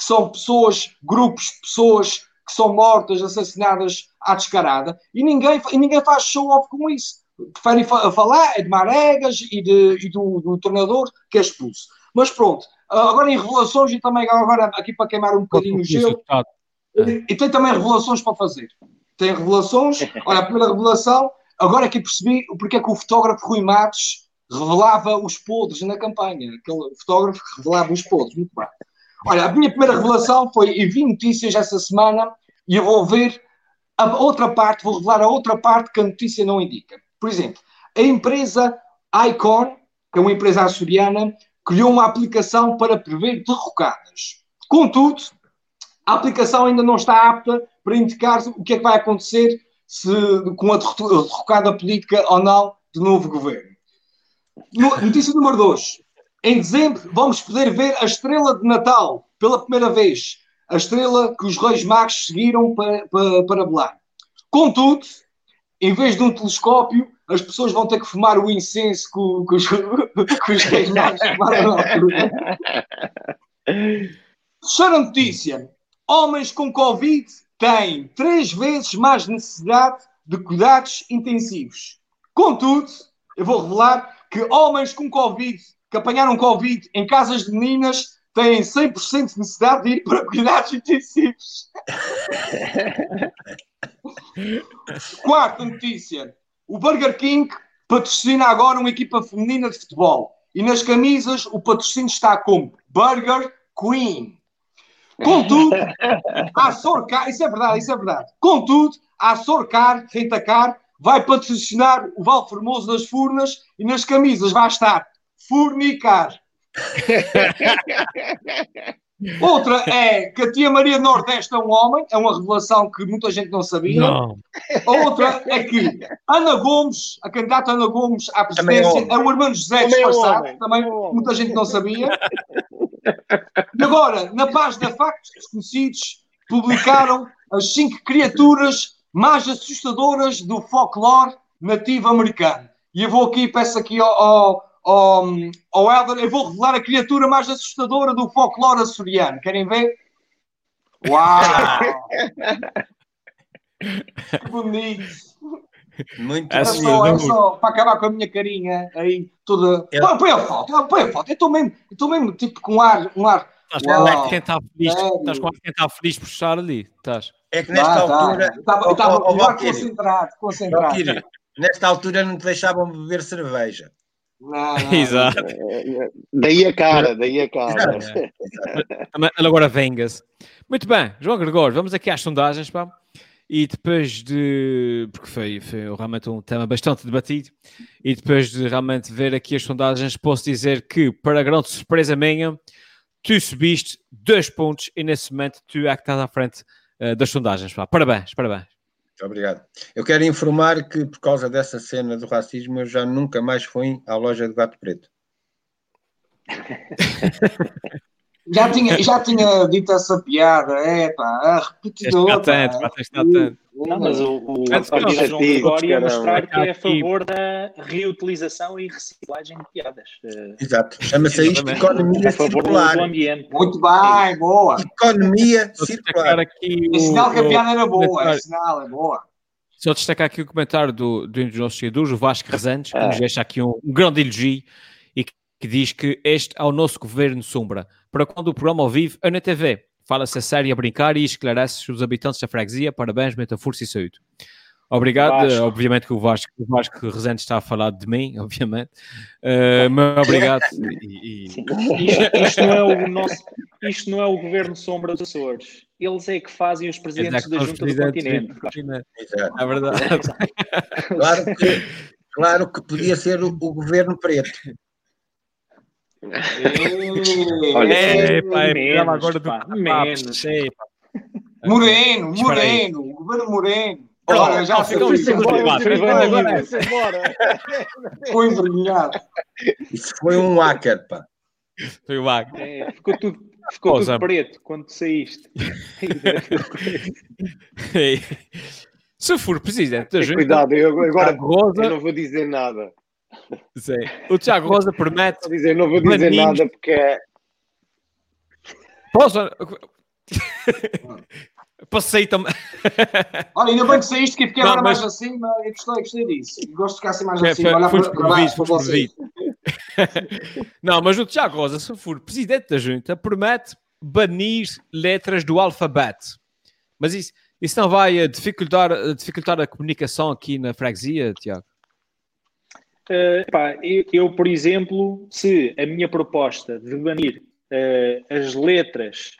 que são pessoas, grupos de pessoas que são mortas, assassinadas à descarada, e ninguém, e ninguém faz show-off com isso. Preferem fa falar é de Maregas e, de, e do, do treinador que é expulso. Mas pronto, agora em revelações, e também agora aqui para queimar um bocadinho o gelo, e tem também revelações para fazer tem revelações. Olha, a primeira revelação, agora que percebi porque é que o fotógrafo Rui Matos revelava os podres na campanha. Aquele fotógrafo que revelava os podres. Muito bem. Olha, a minha primeira revelação foi, e vi notícias essa semana, e eu vou ver a outra parte, vou revelar a outra parte que a notícia não indica. Por exemplo, a empresa Icon, que é uma empresa açoriana, criou uma aplicação para prever derrocadas. Contudo, a aplicação ainda não está apta para indicar o que é que vai acontecer se, com a derrocada política ou não do novo governo. Notícia número 2. Em dezembro vamos poder ver a estrela de Natal pela primeira vez. A estrela que os Reis Magos seguiram para, para, para Belém. Contudo, em vez de um telescópio, as pessoas vão ter que fumar o incenso que, os, que os Reis Magos fumaram na altura. Terceira notícia. Homens com Covid têm três vezes mais necessidade de cuidados intensivos. Contudo, eu vou revelar que homens com Covid, que apanharam Covid em casas de meninas, têm 100% de necessidade de ir para cuidados intensivos. Quarta notícia. O Burger King patrocina agora uma equipa feminina de futebol. E nas camisas o patrocínio está como Burger Queen. Contudo, a Sorcar, isso é verdade, isso é verdade. Contudo, a Sorcar, Rentacar, vai patrocinar o Val Formoso das Furnas e nas camisas vai estar Furnicar. Outra é que a tia Maria Nordeste é um homem, é uma revelação que muita gente não sabia. Não. Outra é que Ana Gomes, a candidata Ana Gomes à presidência, é, é o irmão José disfarçado, também muita gente não sabia. E agora, na página Factos Desconhecidos, publicaram as cinco criaturas mais assustadoras do folclore nativo americano. E eu vou aqui, peço aqui ao, ao, ao, ao Elder, eu vou revelar a criatura mais assustadora do folclore açoriano. Querem ver? Uau! que bonito! Muito é só, é só para acabar com a minha carinha aí, toda. Eu... Põe, põe a foto, põe a foto. Eu estou mesmo, estou mesmo tipo com um ar. Um ar Estás com quem está feliz, estás com quem está feliz por estar ali. Estás. É que nesta tá, altura. Estava tá. concentrado, concentrado. nesta altura não te deixavam beber cerveja. Não, não, Exato. Daí a cara, daí a cara. Agora venga-se. Muito bem, João Gregório, vamos aqui às sondagens, pá. E depois de. Porque foi, foi realmente um tema bastante debatido. E depois de realmente ver aqui as sondagens, posso dizer que, para grande surpresa minha, tu subiste dois pontos e nesse momento tu é que estás à frente uh, das sondagens. Pá. Parabéns, parabéns. Muito obrigado. Eu quero informar que por causa dessa cena do racismo eu já nunca mais fui à loja de gato preto. já, tinha, já tinha dito essa piada, é pá, a repetidora. Está tanto, está tanto. Não, mas o, o, o João Gregório ia mostrar que é a favor da reutilização e reciclagem de piadas. Exato. Chama-se isto economia a favor circular. Do ambiente. Muito bem, boa. Economia circular. Aqui o, é sinal que a piada era boa, é sinal, é boa. Só destacar aqui o comentário do, do dos nossos seguidores, o Vasco Rezantes, que ah. nos deixa aqui um, um grande elogio que, diz que este é o nosso governo sombra. Para quando o programa ao vivo é na TV fala-se a sério a brincar e esclarece os habitantes da freguesia. Parabéns, muita força e saúde. Obrigado, Vasco. obviamente que o Vasco, o Vasco Rezende está a falar de mim, obviamente, uh, mas obrigado. E, e... Isto, isto, não é o nosso, isto não é o governo sombra dos Açores, eles é que fazem os presidentes da Junta do Continente. É verdade. Claro que, claro que podia ser o, o governo preto. Olha, é, pai, menos, agora do menos. Moreno, Moreno, o governo Moreno. Olha, já foi embora. Foi envergonhado. Isso foi um hacker, pá. Foi um hacker. É, ficou tudo, ficou tudo preto quando saíste. Se for presidente da Cuidado, eu agora Rosa... eu não vou dizer nada. Sim. O Tiago Rosa promete. Vou dizer, não vou dizer nada porque é. Posso? Posso sair também. Olha, ainda bem que saíste, que fiquei agora mas... mais assim, mas eu gostei, gostei disso. Gosto de ficar assim mais assim, olhar para, para baixo para vocês. não, mas o Tiago Rosa, se for presidente da junta, promete banir letras do alfabeto. Mas isso, isso não vai dificultar, dificultar a comunicação aqui na freguesia, Tiago? Uh, pá, eu, eu, por exemplo, se a minha proposta de banir uh, as letras,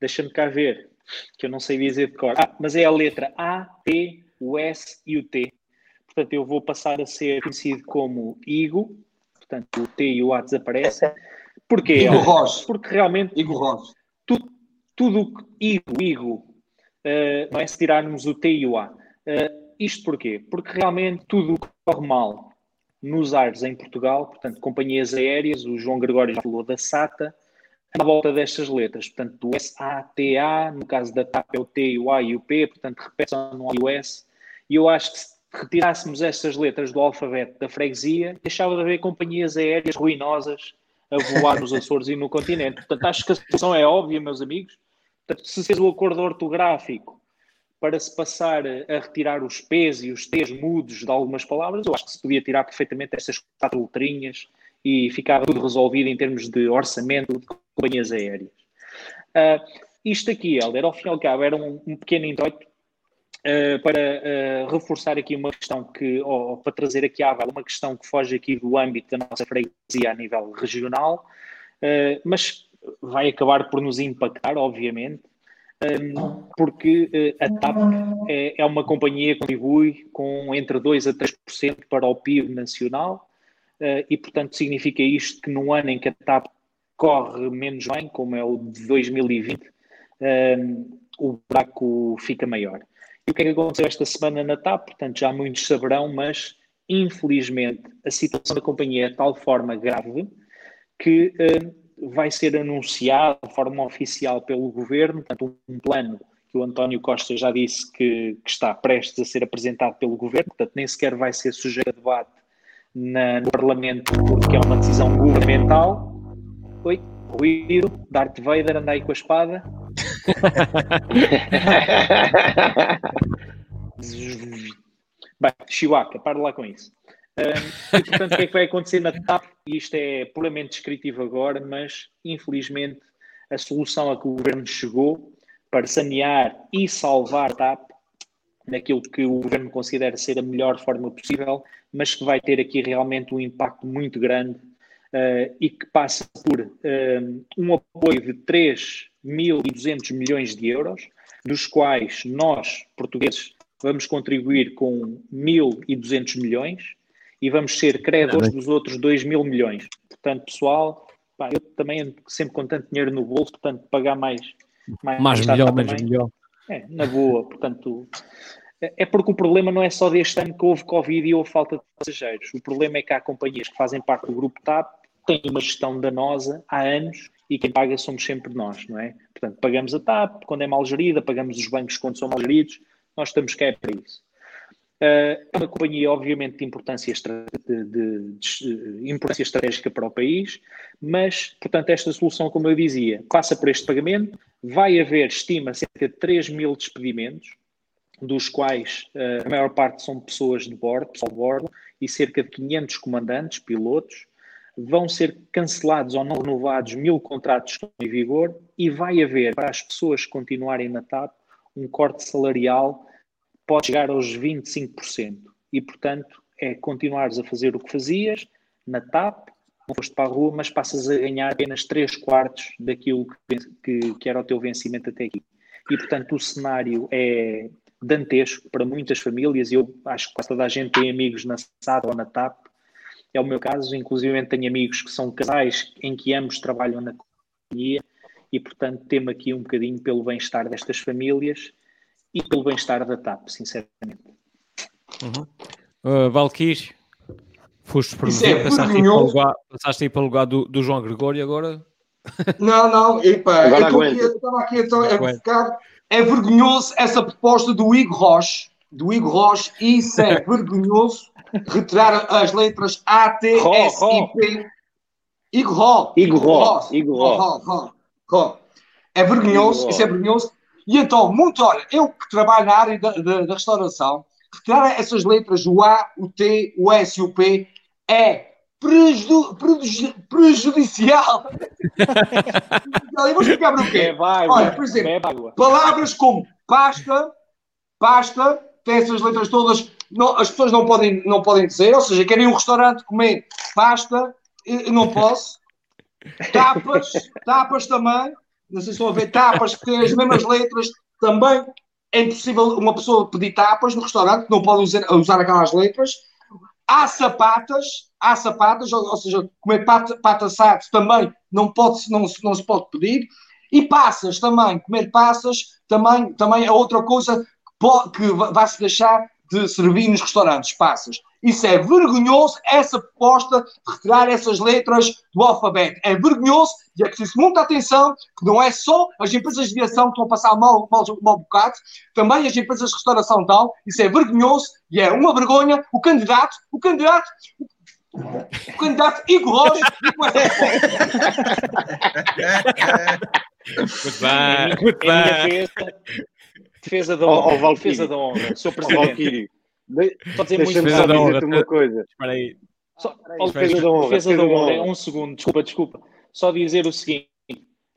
deixa-me cá ver, que eu não sei dizer de cor, ah, mas é a letra A, T, o S e o T. Portanto, eu vou passar a ser conhecido como Igo, portanto, o T e o A desaparecem. Porquê? Igo Ross. Porque realmente. Igo Ross. Tudo, tudo Igo, Igo, uh, não é se tirarmos o T e o A. isto porquê? Porque realmente tudo corre mal nos ares em Portugal, portanto, companhias aéreas, o João Gregório já falou da SATA, à volta destas letras, portanto, do SATA, no caso da TAP é o T, o A e o P, portanto, repete no A e eu acho que se retirássemos estas letras do alfabeto da freguesia, deixava de haver companhias aéreas ruinosas a voar nos Açores e no continente. Portanto, acho que a situação é óbvia, meus amigos. Portanto, se fez o acordo ortográfico para se passar a retirar os P's e os T's mudos de algumas palavras, eu acho que se podia tirar perfeitamente estas quatro letrinhas e ficava tudo resolvido em termos de orçamento de companhias aéreas. Uh, isto aqui, Helder, ao fim e ao cabo, era um, um pequeno introito uh, para uh, reforçar aqui uma questão que, ou, ou para trazer aqui à uma questão que foge aqui do âmbito da nossa freguesia a nível regional, mas vai acabar por nos impactar, obviamente, porque eh, a TAP é, é uma companhia que contribui com entre 2% a 3% para o PIB nacional eh, e, portanto, significa isto que no ano em que a TAP corre menos bem, como é o de 2020, o buraco fica maior. E o que é que aconteceu esta semana na TAP? Portanto, já muitos saberão, mas infelizmente a situação da companhia é de tal forma grave que vai ser anunciado de forma oficial pelo governo, portanto, um plano que o António Costa já disse que, que, está prestes a ser apresentado pelo governo, portanto, nem sequer vai ser sujeito a debate na, no Parlamento, porque é uma decisão governamental. Oi, ruído, Darth Vader, anda aí com a espada. Bem, Chihuahua, para lá com isso. E, portanto, o que é que vai acontecer na TAP? Isto é puramente descritivo agora, mas infelizmente a solução a que o governo chegou para sanear e salvar a TAP naquilo que o governo considera ser a melhor forma possível, mas que vai ter aqui realmente um impacto muito grande uh, e que passa por um apoio de 3.200 milhões de euros, dos quais nós, portugueses, vamos contribuir com 1.200 milhões e vamos ser credores dos outros 2 mil milhões. Portanto, pessoal, pá, eu também ando sempre com tanto dinheiro no bolso, portanto, pagar mais. Mais, mais melhor, menos melhor. É, na boa, portanto. É porque o problema não é só deste ano que houve Covid e houve falta de passageiros. O problema é que há companhias que fazem parte do grupo TAP, têm uma gestão danosa há anos e quem paga somos sempre nós, não é? Portanto, pagamos a TAP quando é mal gerida, pagamos os bancos quando são mal geridos, nós estamos cá é para isso. É uma companhia, obviamente, de importância, de, de, de, importância estratégica para o país, mas, portanto, esta solução, como eu dizia, passa por este pagamento. Vai haver, estima, cerca de 3 mil despedimentos, dos quais uh, a maior parte são pessoas de bordo, pessoal de bordo, e cerca de 500 comandantes, pilotos. Vão ser cancelados ou não renovados mil contratos que em vigor e vai haver, para as pessoas continuarem na TAP, um corte salarial pode chegar aos 25%. E, portanto, é continuares a fazer o que fazias na TAP, não foste para a rua, mas passas a ganhar apenas 3 quartos daquilo que, que, que era o teu vencimento até aqui. E, portanto, o cenário é dantesco para muitas famílias. Eu acho que quase toda a gente tem amigos na SAD ou na TAP. É o meu caso, inclusive tenho amigos que são casais em que ambos trabalham na companhia e, portanto, temo aqui um bocadinho pelo bem-estar destas famílias e pelo bem-estar da TAP, sinceramente. Uhum. Uh, Valkyrie, foste promovido, é passaste, aí para o lugar, passaste aí para o lugar do, do João Gregório agora? Não, não, epa, eu estava aqui então, a ficar. É vergonhoso essa proposta do Igor Roche, do Igor Roche, e isso é vergonhoso retirar as letras A, T, S, I, P. Igor Ro. Igor Ro. Igor Ro. É vergonhoso, isso é vergonhoso. E então, muito, olha, eu que trabalho na área da, da, da restauração, retirar essas letras, o A, o T, o S e o P, é preju, preju, prejudicial. e vou explicar para o quê? Olha, por exemplo, é palavras como pasta, pasta, tem essas letras todas, não, as pessoas não podem, não podem dizer, ou seja, querem um restaurante comer pasta, não posso. Tapas, tapas também, não sei se estão a ver tapas que têm as mesmas letras, também é impossível uma pessoa pedir tapas no restaurante, não pode usar, usar aquelas letras. Há sapatas, há sapatas, ou, ou seja, comer pata, pata assado também não, pode, não, não se pode pedir. E passas também, comer passas também, também é outra coisa que vai-se deixar de servir nos restaurantes, passas. Isso é vergonhoso, essa proposta de retirar essas letras do alfabeto. É vergonhoso e é preciso muita atenção, que não é só as empresas de viação que estão a passar mal, mal, mal bocado, também as empresas de restauração estão. Isso é vergonhoso e é uma vergonha. O candidato, o candidato, o candidato Igor Muito bem, muito bem. Defesa da honra, oh, defesa da honra, Sou Presidente. De... Só dizer muito defesa da honra. uma coisa. Espera aí. Só, oh, defesa da honra. Defesa da honra. É um segundo, desculpa, desculpa. Só dizer o seguinte.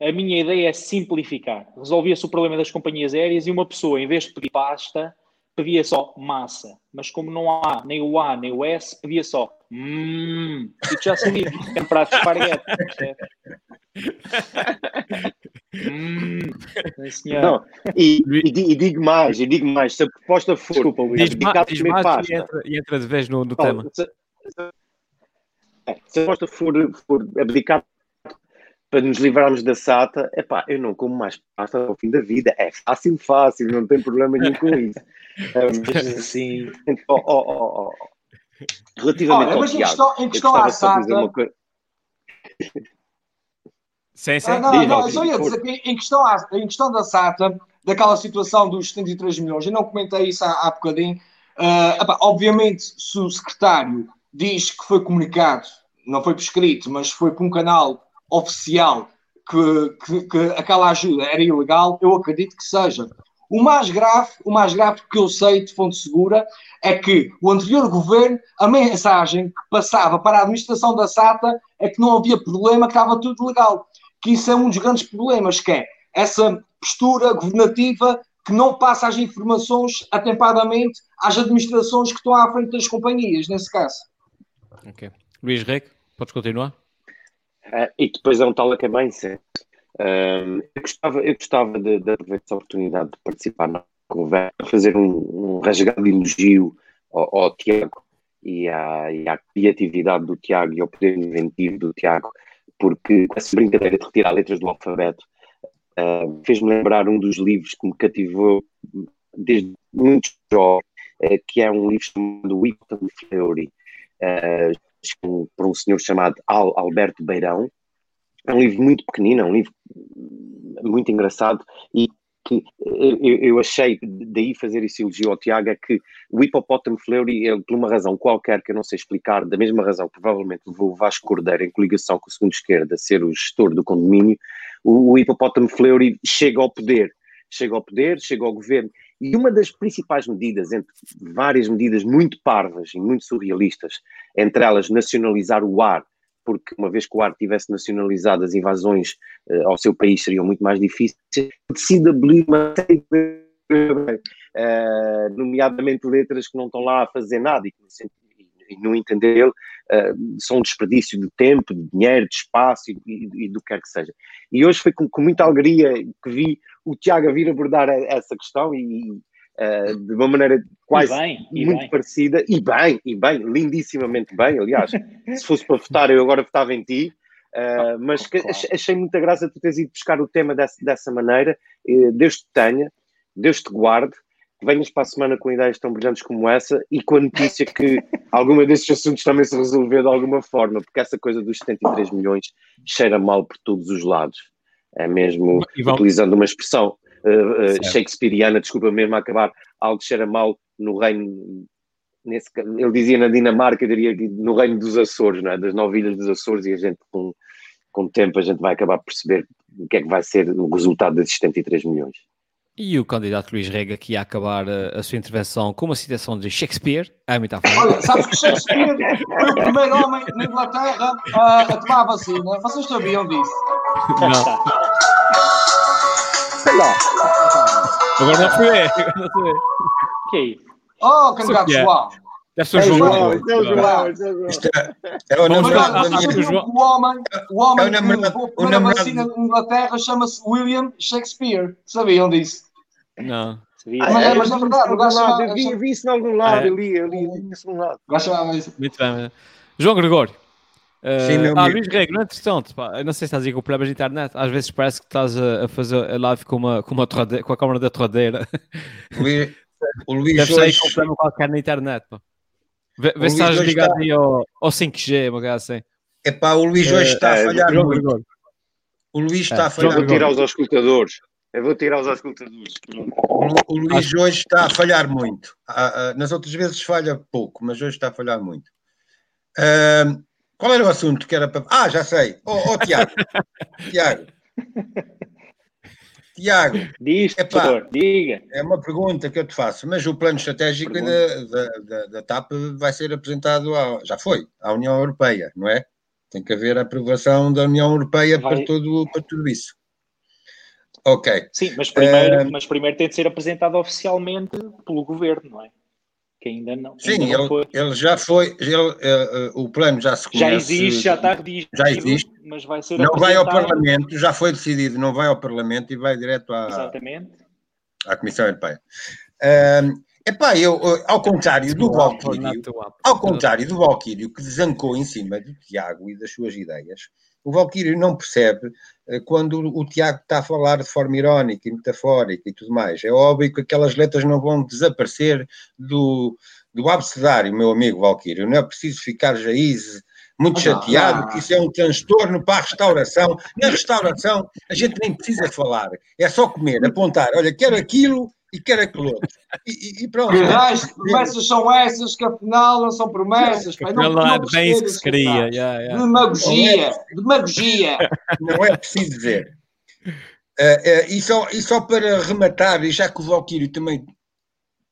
A minha ideia é simplificar. Resolvia-se o problema das companhias aéreas e uma pessoa, em vez de pedir pasta, pedia só massa. Mas como não há nem o A nem o S, pedia só mmm. E tu já sabia. É um prato de esparguete. Hum, não, e, e, e, digo mais, e digo mais, se a proposta for Desculpa, Luís, diz, diz mais pasta, e, entra, e entra de vez no, no tema. Se, se, a proposta for, for abdicar para nos livrarmos da SATA, é pá, eu não como mais pasta ao fim da vida. É fácil, fácil, não tem problema nenhum com isso. Um, assim, oh, oh, oh, oh. Relativamente Olha, ao mas em questão, em questão à SATA. Sim, sim. Ah, não, não, eu só ia dizer que em questão, em questão da SATA, daquela situação dos 73 milhões, eu não comentei isso há, há bocadinho. Uh, obviamente, se o secretário diz que foi comunicado, não foi por escrito, mas foi por um canal oficial que, que, que aquela ajuda era ilegal, eu acredito que seja. O mais grave, o mais grave que eu sei de fonte segura é que o anterior governo, a mensagem que passava para a administração da SATA é que não havia problema, que estava tudo legal. Que isso é um dos grandes problemas, que é essa postura governativa que não passa as informações atempadamente às administrações que estão à frente das companhias, nesse caso. Ok. Luís Rec, podes continuar? Uh, e depois é um tal acabamento. Um, eu gostava, eu gostava de, de aproveitar essa oportunidade de participar na conversa, fazer um, um rasgado elogio ao, ao Tiago e à, e à, criatividade do Tiago e ao poder inventivo do Tiago, porque com essa brincadeira de retirar letras do alfabeto uh, fez-me lembrar um dos livros que me cativou desde muito jovem, uh, que é um livro chamado Whitton Fleury, uh, por um senhor chamado Al, Alberto Beirão, é um livro muito pequenino, é um livro muito engraçado e que eu, eu achei, daí fazer esse elogio ao Tiago, é que o Hippopotam Fleury, ele, por uma razão qualquer que eu não sei explicar, da mesma razão que provavelmente o Vasco Cordeiro em coligação com o segundo esquerda a ser o gestor do condomínio, o, o Hippopotam Fleury chega ao poder, chega ao poder, chega ao governo, e uma das principais medidas, entre várias medidas muito parvas e muito surrealistas, entre elas nacionalizar o ar, porque uma vez que o ar tivesse nacionalizado, as invasões uh, ao seu país seriam muito mais difíceis, decide abolir uma série de, uh, nomeadamente letras que não estão lá a fazer nada e que, e no entender uh, são um desperdício de tempo, de dinheiro, de espaço e, e, e, do que quer que seja. E hoje foi com, com muita alegria que vi o Tiago vir abordar essa questão e, uh, de uma maneira quase e bem, e muito bem. parecida, e bem, e bem, lindissimamente bem, aliás, se fosse para votar eu agora votava em ti, uh, mas claro. achei muita graça tu teres ido buscar o tema dessa, dessa maneira, uh, Deus te tenha, Deus te guarde, que venhas para a semana com ideias tão brilhantes como essa e com a notícia que alguma desses assuntos também se resolver de alguma forma, porque essa coisa dos 73 milhões cheira mal por todos os lados. É mesmo, utilizando uma expressão, uh, shakespeariana, desculpa mesmo a acabar, algo que cheira mal no reino, nesse, ele dizia na Dinamarca, diria no reino dos Açores, não é? das nove ilhas dos Açores, e a gente com, com o tempo a gente vai acabar por perceber o que é que vai ser o resultado desses 73 milhões. E o candidato Luís Rega que ia acabar a, a sua intervenção com uma citação de Shakespeare, a metáfora. Olha, sabes que Shakespeare foi o primeiro homem na Inglaterra a, a tomar a vacina. Vocês sabiam disso? Não. Sei lá. Agora não fui eu. Não fui eu. Que é isso? Oh, candidato João. Deve ser o João. É o namorado da minha... O homem, o homem que levou a vacina na Inglaterra chama-se William Shakespeare. Sabiam disso? Não. Ah, mas, mas na verdade, o gajo chamava... Eu vi, isso em algum lado, eu li, eu li isso em algum lado. O. Muito bem. João Gregório. Uh, ah, Luís Rego, não é interessante. Pá. não sei se estás aí com problemas de internet. Às vezes parece que estás a, a fazer a live com, uma, com, uma com a câmera da torradeira. Luís, o Luís Deve hoje... com problema qualquer na internet. Pá. Vê, vê se estás ligado está... aí ao, ao 5G, uma coisa assim. É pá, o Luís hoje está a é, falhar muito. Gregório. O Luís está a falhar Eu vou tirar os auscultadores. Eu vou tirar os auscultadores. O, o Luís hoje está a falhar muito. Ah, ah, nas outras vezes falha pouco, mas hoje está a falhar muito. Uh, qual era o assunto que era para. Ah, já sei. Oh, oh Tiago. Tiago. Tiago. Diz, epá, diga. É uma pergunta que eu te faço, mas o plano estratégico da, da, da, da, TAP vai ser apresentado, à, já foi, à União Europeia, não é? Tem que haver a aprovação da União Europeia para, tudo, para tudo isso. Ok. Sim, mas primeiro, uh, mas primeiro tem de ser apresentado oficialmente pelo governo, não é? Que ainda não. Sim, ainda não ele, ele, já foi, ele, uh, o plano já se conhece. Já existe, já está redigido, já existe, mas vai ser Não vai ao Parlamento, já foi decidido, não vai ao Parlamento e vai direto à, Exatamente. à Comissão Europeia. Uh, epá, eu, ao contrário do Valquírio, ao contrário do Valquírio, que desancou em cima do Tiago e das suas ideias, o Valquírio não percebe eh, quando o Tiago está a falar de forma irónica e metafórica e tudo mais. É óbvio que aquelas letras não vão desaparecer do, do abecedário, meu amigo Valquírio. Não é preciso ficar jaíze muito chateado, que isso é um transtorno para a restauração. Na restauração, a gente nem precisa falar, é só comer, apontar. Olha, quero aquilo e quer aquele outro. E, e pronto. Que as promessas são essas que afinal não são promessas. Pai, não, não, não bem isso que se queria. Yeah, yeah. Demagogia, demagogia. Não é preciso ver. uh, e, só, e só para rematar, e já que o Valquírio também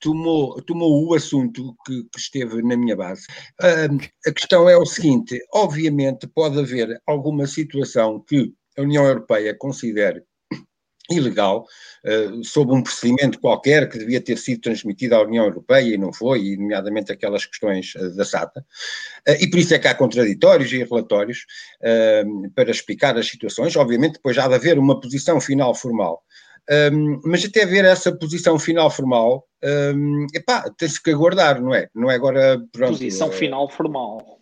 tomou, tomou o assunto que, que esteve na minha base. Uh, a questão é o seguinte: obviamente, pode haver alguma situação que a União Europeia considere ilegal, uh, sob um procedimento qualquer que devia ter sido transmitido à União Europeia e não foi, e nomeadamente aquelas questões uh, da SATA. Uh, e por isso é que há contraditórios e relatórios para explicar as situações. Obviamente, depois há de haver uma posição final formal. Um, mas até ver essa posição final formal, um, epá, tem-se que aguardar, não é? Não é agora. Pronto, posição é... final formal.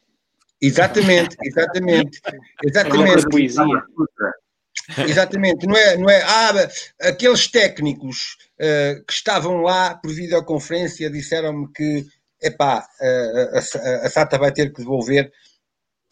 Exatamente, exatamente. exatamente. É poesia. Exatamente, não é, não é ah, aqueles técnicos uh, que estavam lá por videoconferência disseram-me que epá, uh, a, a, SATA vai ter que devolver.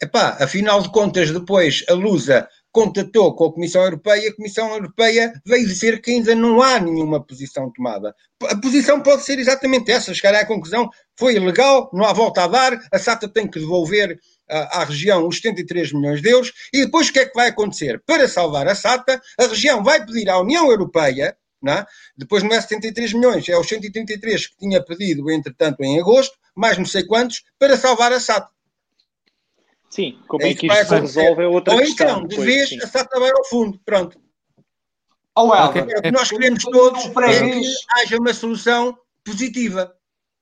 Epá, afinal de contas, depois a Lusa contatou com a Comissão Europeia, a Comissão Europeia veio dizer que ainda não há nenhuma posição tomada. A posição pode ser exatamente essa, chegar à conclusão, foi ilegal, não há volta a dar, a SATA tem que devolver à, região os 73 milhões de euros, e depois o que é que vai acontecer? Para salvar a SATA, a região vai pedir à União Europeia, não é? depois não é 73 milhões, é os 133 que tinha pedido, entretanto, em agosto, mais não sei quantos, para salvar a SATA. Sim, como é, é que isto se resolve é outra Ou questão. Ou então, de vez, sim. a SATA vai ao fundo, pronto. Oh, okay. O que nós queremos todos é que haja uma solução positiva.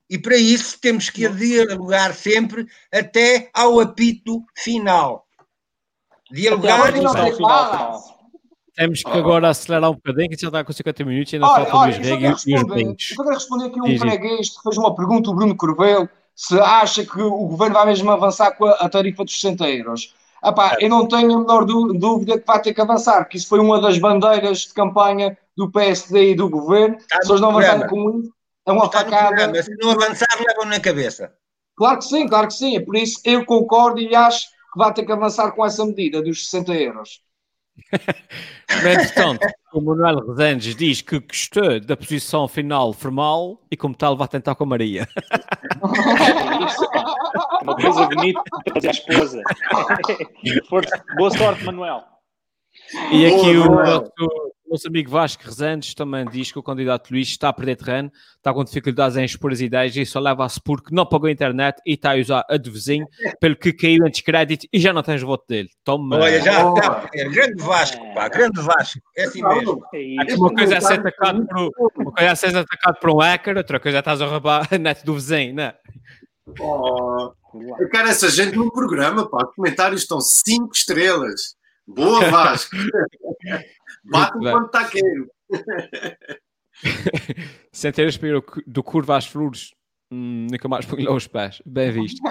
E para isso temos que dialogar sempre até ao apito final. Dialogar até ao final. final. Temos que agora acelerar um bocadinho, que já está com 50 minutos e ainda olha, falta o Luís e os bens. Eu quero responder aqui um freguês que fez uma pergunta, o Bruno Corvelo, se acha que o governo vai mesmo avançar com a, tarifa dos 60 euros. Epá, eu não tenho a menor dúvida que vai ter que avançar, porque isso foi uma das bandeiras de campanha do PSD e do governo. Está se eles não avançarem com isso, é uma facada. Se não avançar, levam na cabeça. Claro que sim, claro que sim. É por isso eu concordo e acho que vai ter que avançar com essa medida dos 60 euros. Entretanto, o Manuel Rezendes diz que gostou da posição final formal e, como tal, vai tentar com a Maria. Uma coisa bonita para fazer a esposa. Boa sorte, Manuel. E aqui o nosso, nosso amigo Vasco Rezandes também diz que o candidato Luís está a perder terreno, está com dificuldades em expor as ideias e só leva-se porque não pagou a internet e está a usar a do vizinho, pelo que caiu em descrédito e já não tens o voto dele. Toma. Olha, já. É grande Vasco, pá, grande Vasco. É assim mesmo. É uma coisa é ser atacado por, uma coisa é ser atacado por um hacker, outra coisa é estás a roubar a net do vizinho, não é? Oh, eu quero essa gente no programa, pá. Os comentários estão 5 estrelas. Boa, Vasco. Bate quando está queiro. Centeiras para do curva às flores. Hum, nunca mais põe lá os pés. Bem visto.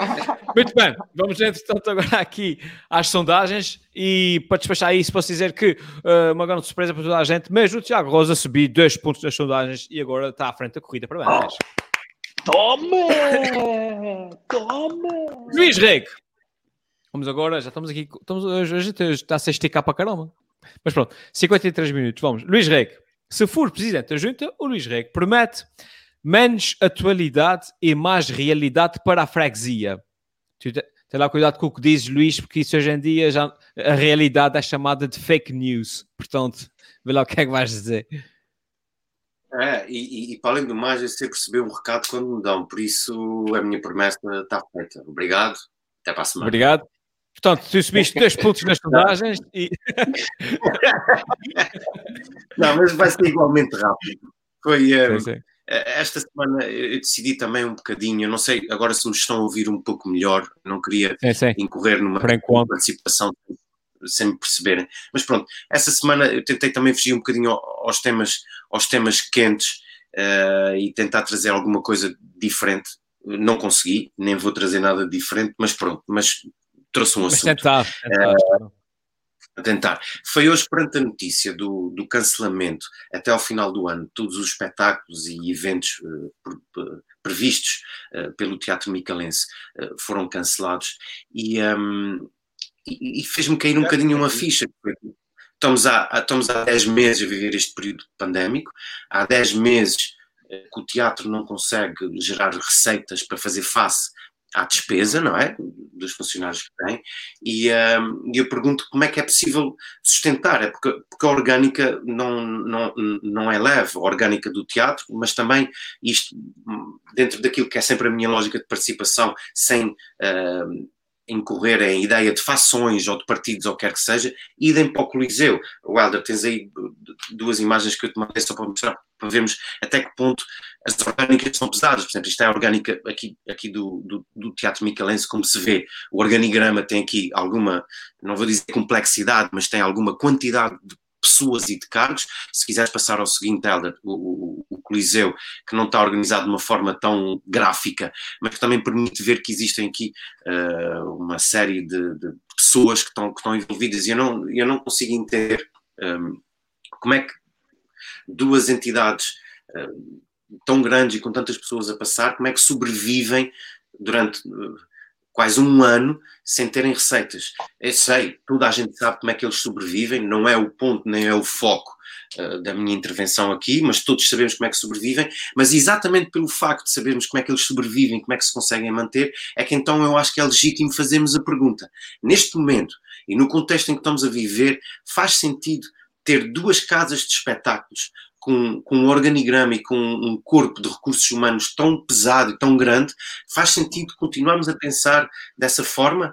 Muito bem, vamos entretanto agora aqui às sondagens e para despachar isso posso dizer que uh, uma grande surpresa para toda a gente, mas o Tiago Rosa subiu dois pontos das sondagens e agora está à frente da corrida. Parabéns. Toma! Toma! Luís Rego, Vamos agora, já estamos aqui, estamos, a gente está a se esticar para caramba. Mas pronto, 53 minutos, vamos. Luís Reg, se for presidente da junta, o Luís Reg promete menos atualidade e mais realidade para a freguesia. Tem lá cuidado com o que dizes, Luís, porque isso hoje em dia já a realidade é chamada de fake news. Portanto, vê lá o que é que vais dizer. É, e, e, e para além do mais, eu sei perceber o recado quando me dão, por isso a minha promessa está feita. Obrigado, até para a semana. Obrigado. Portanto, tu subiste dois pontos nas sondagens e. Não, mas vai ser igualmente rápido. Foi. Um, sim, sim. Esta semana eu decidi também um bocadinho, eu não sei agora se nos estão a ouvir um pouco melhor, não queria sim, incorrer numa participação sem me perceberem. Mas pronto, essa semana eu tentei também fugir um bocadinho aos temas, aos temas quentes uh, e tentar trazer alguma coisa diferente. Não consegui, nem vou trazer nada diferente, mas pronto, mas trouxe um assunto. Tentar, tentar. Uh, a tentar. Foi hoje perante a notícia do, do cancelamento até ao final do ano, todos os espetáculos e eventos uh, previstos uh, pelo Teatro Micalense foram cancelados e, um, e, e fez-me cair um bocadinho uma ficha. Estamos há, estamos há 10 meses a viver este período pandémico, há 10 meses que o teatro não consegue gerar receitas para fazer face à despesa, não é? Dos funcionários que têm, e, um, eu pergunto como é que é possível sustentar, é porque, porque a orgânica não, não, não é leve, a orgânica do teatro, mas também isto, dentro daquilo que é sempre a minha lógica de participação, sem uh, incorrer em ideia de fações ou de partidos ou quer que seja, idem para o Coliseu. Helder, tens aí duas imagens que eu te mandei só para mostrar, para vermos até que ponto as orgânicas são pesadas. Por exemplo, isto é a orgânica aqui, aqui do, do, do Teatro Micalense, como se vê. O organigrama tem aqui alguma, não vou dizer complexidade, mas tem alguma quantidade de pessoas e de cargos. Se quiseres passar ao seguinte, Helder, o, o, o, Coliseu, que não está organizado de uma forma tão gráfica, mas que também permite ver que existem aqui uh, uma série de, de, pessoas que estão, que estão envolvidas e eu não, eu não consigo entender um, ehm, como é que duas entidades uh, tão grandes e com tantas pessoas a passar, como é que sobrevivem durante uh, quase um ano sem terem receitas. Eu sei, toda a gente sabe como é que eles sobrevivem, não é o ponto nem é o foco uh, da minha intervenção aqui, mas todos sabemos como é que sobrevivem, mas exatamente pelo facto de sabermos como é que eles sobrevivem, como é que se conseguem manter, é que então eu acho que é legítimo fazermos a pergunta. Neste momento, e no contexto em que estamos a viver, faz sentido ter duas casas de espetáculos com, com um organigrama e com um corpo de recursos humanos tão pesado e tão grande, faz sentido continuarmos a pensar dessa forma?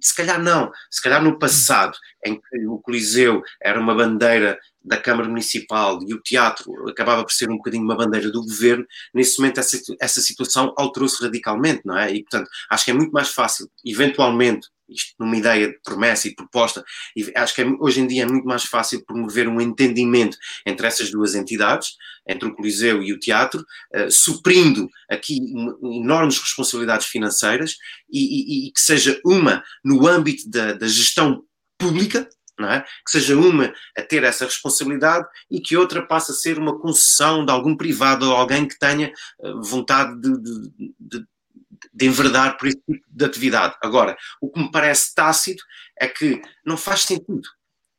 Se calhar não. Se calhar no passado, em que o Coliseu era uma bandeira da Câmara Municipal e o teatro acabava por ser um bocadinho uma bandeira do governo, nesse momento essa, essa situação alterou-se radicalmente, não é? E, portanto, acho que é muito mais fácil, eventualmente, isto numa ideia de promessa e proposta, e acho que é, hoje em dia é muito mais fácil promover um entendimento entre essas duas entidades, entre o Coliseu e o teatro, uh, suprindo aqui enormes responsabilidades financeiras e, e, e, que seja uma no âmbito da, da gestão pública, é? que seja uma a ter essa responsabilidade e que outra passe a ser uma concessão de algum privado ou alguém que tenha eh, vontade de, de, de, de enverdar por esse tipo de atividade. Agora, o que me parece tácito é que não faz sentido.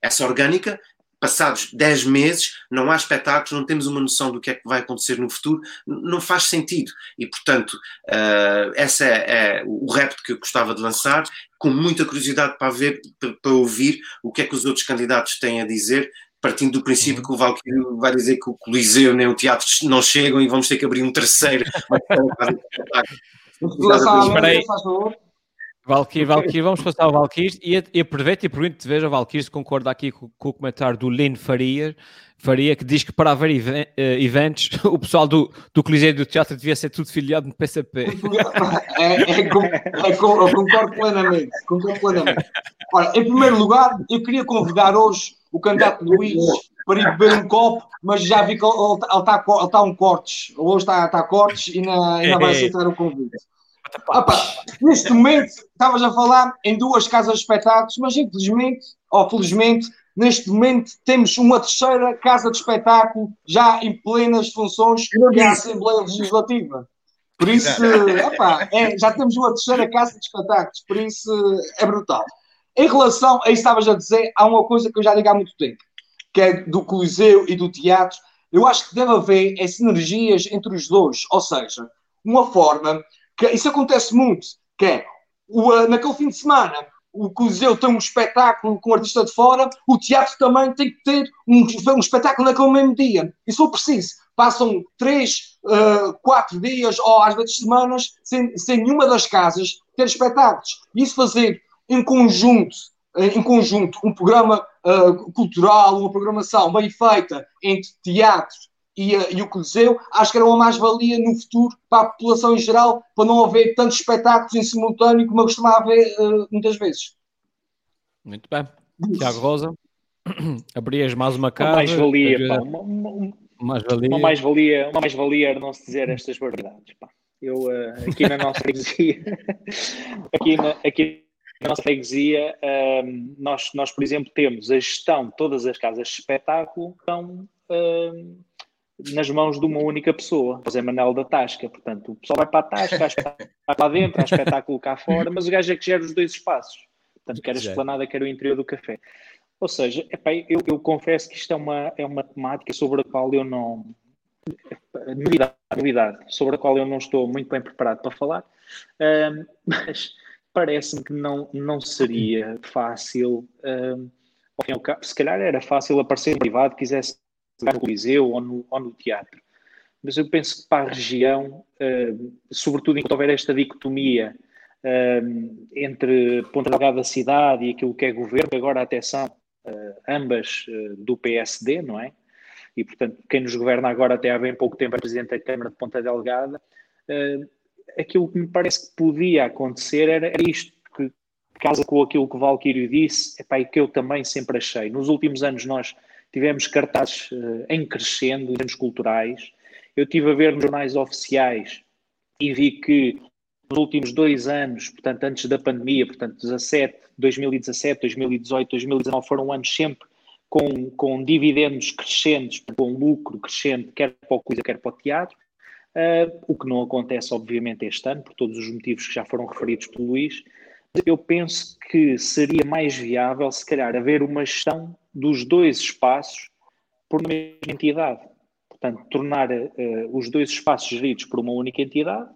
Essa orgânica, passados 10 meses, não há espetáculos, não temos uma noção do que é que vai acontecer no futuro, não faz sentido. E, portanto, uh, esse é, é, o repto que eu gostava de lançar, com muita curiosidade para ver, para, ouvir o que é que os outros candidatos têm a dizer, partindo do princípio uhum. que o Valkyrie vai dizer que o Coliseu nem o teatro não chegam e vamos ter que abrir um terceiro. Valkyrie, Valkyrie, vamos passar ao Valkyrie e, e aproveito e pergunto-te, veja, Valkyrie, se concorda aqui com, com, o comentário do Lino Faria, Faria, que diz que para haver even, uh, eventos, o pessoal do, do Coliseu do Teatro devia ser tudo filiado no PCP. É, é, é, eu concordo plenamente, concordo plenamente. Ora, em primeiro lugar, eu queria convidar hoje o candidato Luís para ir beber um copo, mas já vi que ele, ele, está, ele está um cortes, hoje está, está cortes e não, ainda vai aceitar o convite. Opa, neste momento, estavas a falar em duas casas de espetáculos, mas infelizmente, ou felizmente, neste momento temos uma terceira casa de espetáculo já em plenas funções, que é a Assembleia Legislativa. Por isso, opa, é, já temos uma terceira casa de espetáculos, por isso é brutal. Em relação a isso estavas a dizer, há uma coisa que eu já digo há muito tempo, que é do Coliseu e do teatro. Eu acho que deve haver é, sinergias entre os dois, ou seja, uma forma que isso acontece muito, que é o, uh, naquele fim de semana o Coliseu tem um espetáculo com um artista de fora, o teatro também tem que ter um, um espetáculo naquele mesmo dia. E se for preciso, passam três, uh, quatro dias ou às vezes semanas sem, sem nenhuma das casas ter espetáculos. E isso fazer em conjunto, em conjunto um programa uh, cultural, uma programação bem feita entre teatros e, e, o Coliseu, acho que era uma mais-valia no futuro para a população em geral, para não haver tantos espetáculos em simultâneo como eu costumava haver uh, muitas vezes. Muito bem. Tiago Rosa, abrias mais uma casa. Uma mais-valia, pá. Uma, uma, mais-valia. Uma mais-valia, uma mais-valia era não se dizer estas verdades, pá. Eu, uh, aqui na nossa aqui, na, aqui na nossa freguesia, uh, nós, nós, por exemplo, temos a gestão de todas as casas de espetáculo, então, uh, nas mãos de uma única pessoa, José Manuel da Tasca. Portanto, o pessoal vai para a Tasca, espetáculo lá dentro, há espetáculo cá fora, mas o gajo é que gera os dois espaços. Portanto, quer a esplanada, quer o interior do café. Ou seja, epá, eu, eu, confesso que isto é uma, é uma temática sobre a qual eu não. Novidade, novidade, sobre a qual eu não estou muito bem preparado para falar. Um, mas parece-me que não, não seria fácil. Um, se calhar era fácil aparecer privado, quisesse no Coliseu ou no, ou no teatro. Mas eu penso que para a região, uh, sobretudo enquanto houver esta dicotomia uh, entre Ponta Delgada cidade e aquilo que é governo, agora até são uh, ambas do PSD, não é? E, portanto, quem nos governa agora até há bem pouco tempo é Presidente da Câmara de Ponta Delgada. Aquilo que me parece que podia acontecer era, era isto, que casa com aquilo que o Valquírio disse, epá, e que eu também sempre achei. Nos últimos anos nós tivemos cartazes em crescendo, em termos culturais, eu estive a ver nos jornais oficiais e vi que nos últimos dois anos, portanto, antes da pandemia, portanto, 17, 2017, 2018, 2019, foram anos sempre com, com dividendos crescentes, com lucro crescente, quer para o Coisa, quer para o teatro, uh, o que não acontece, obviamente, este ano, por todos os motivos que já foram referidos pelo Luís. Eu penso que seria mais viável, se calhar, haver uma gestão dos dois espaços por uma mesma entidade portanto, tornar uh, os dois espaços geridos por uma única entidade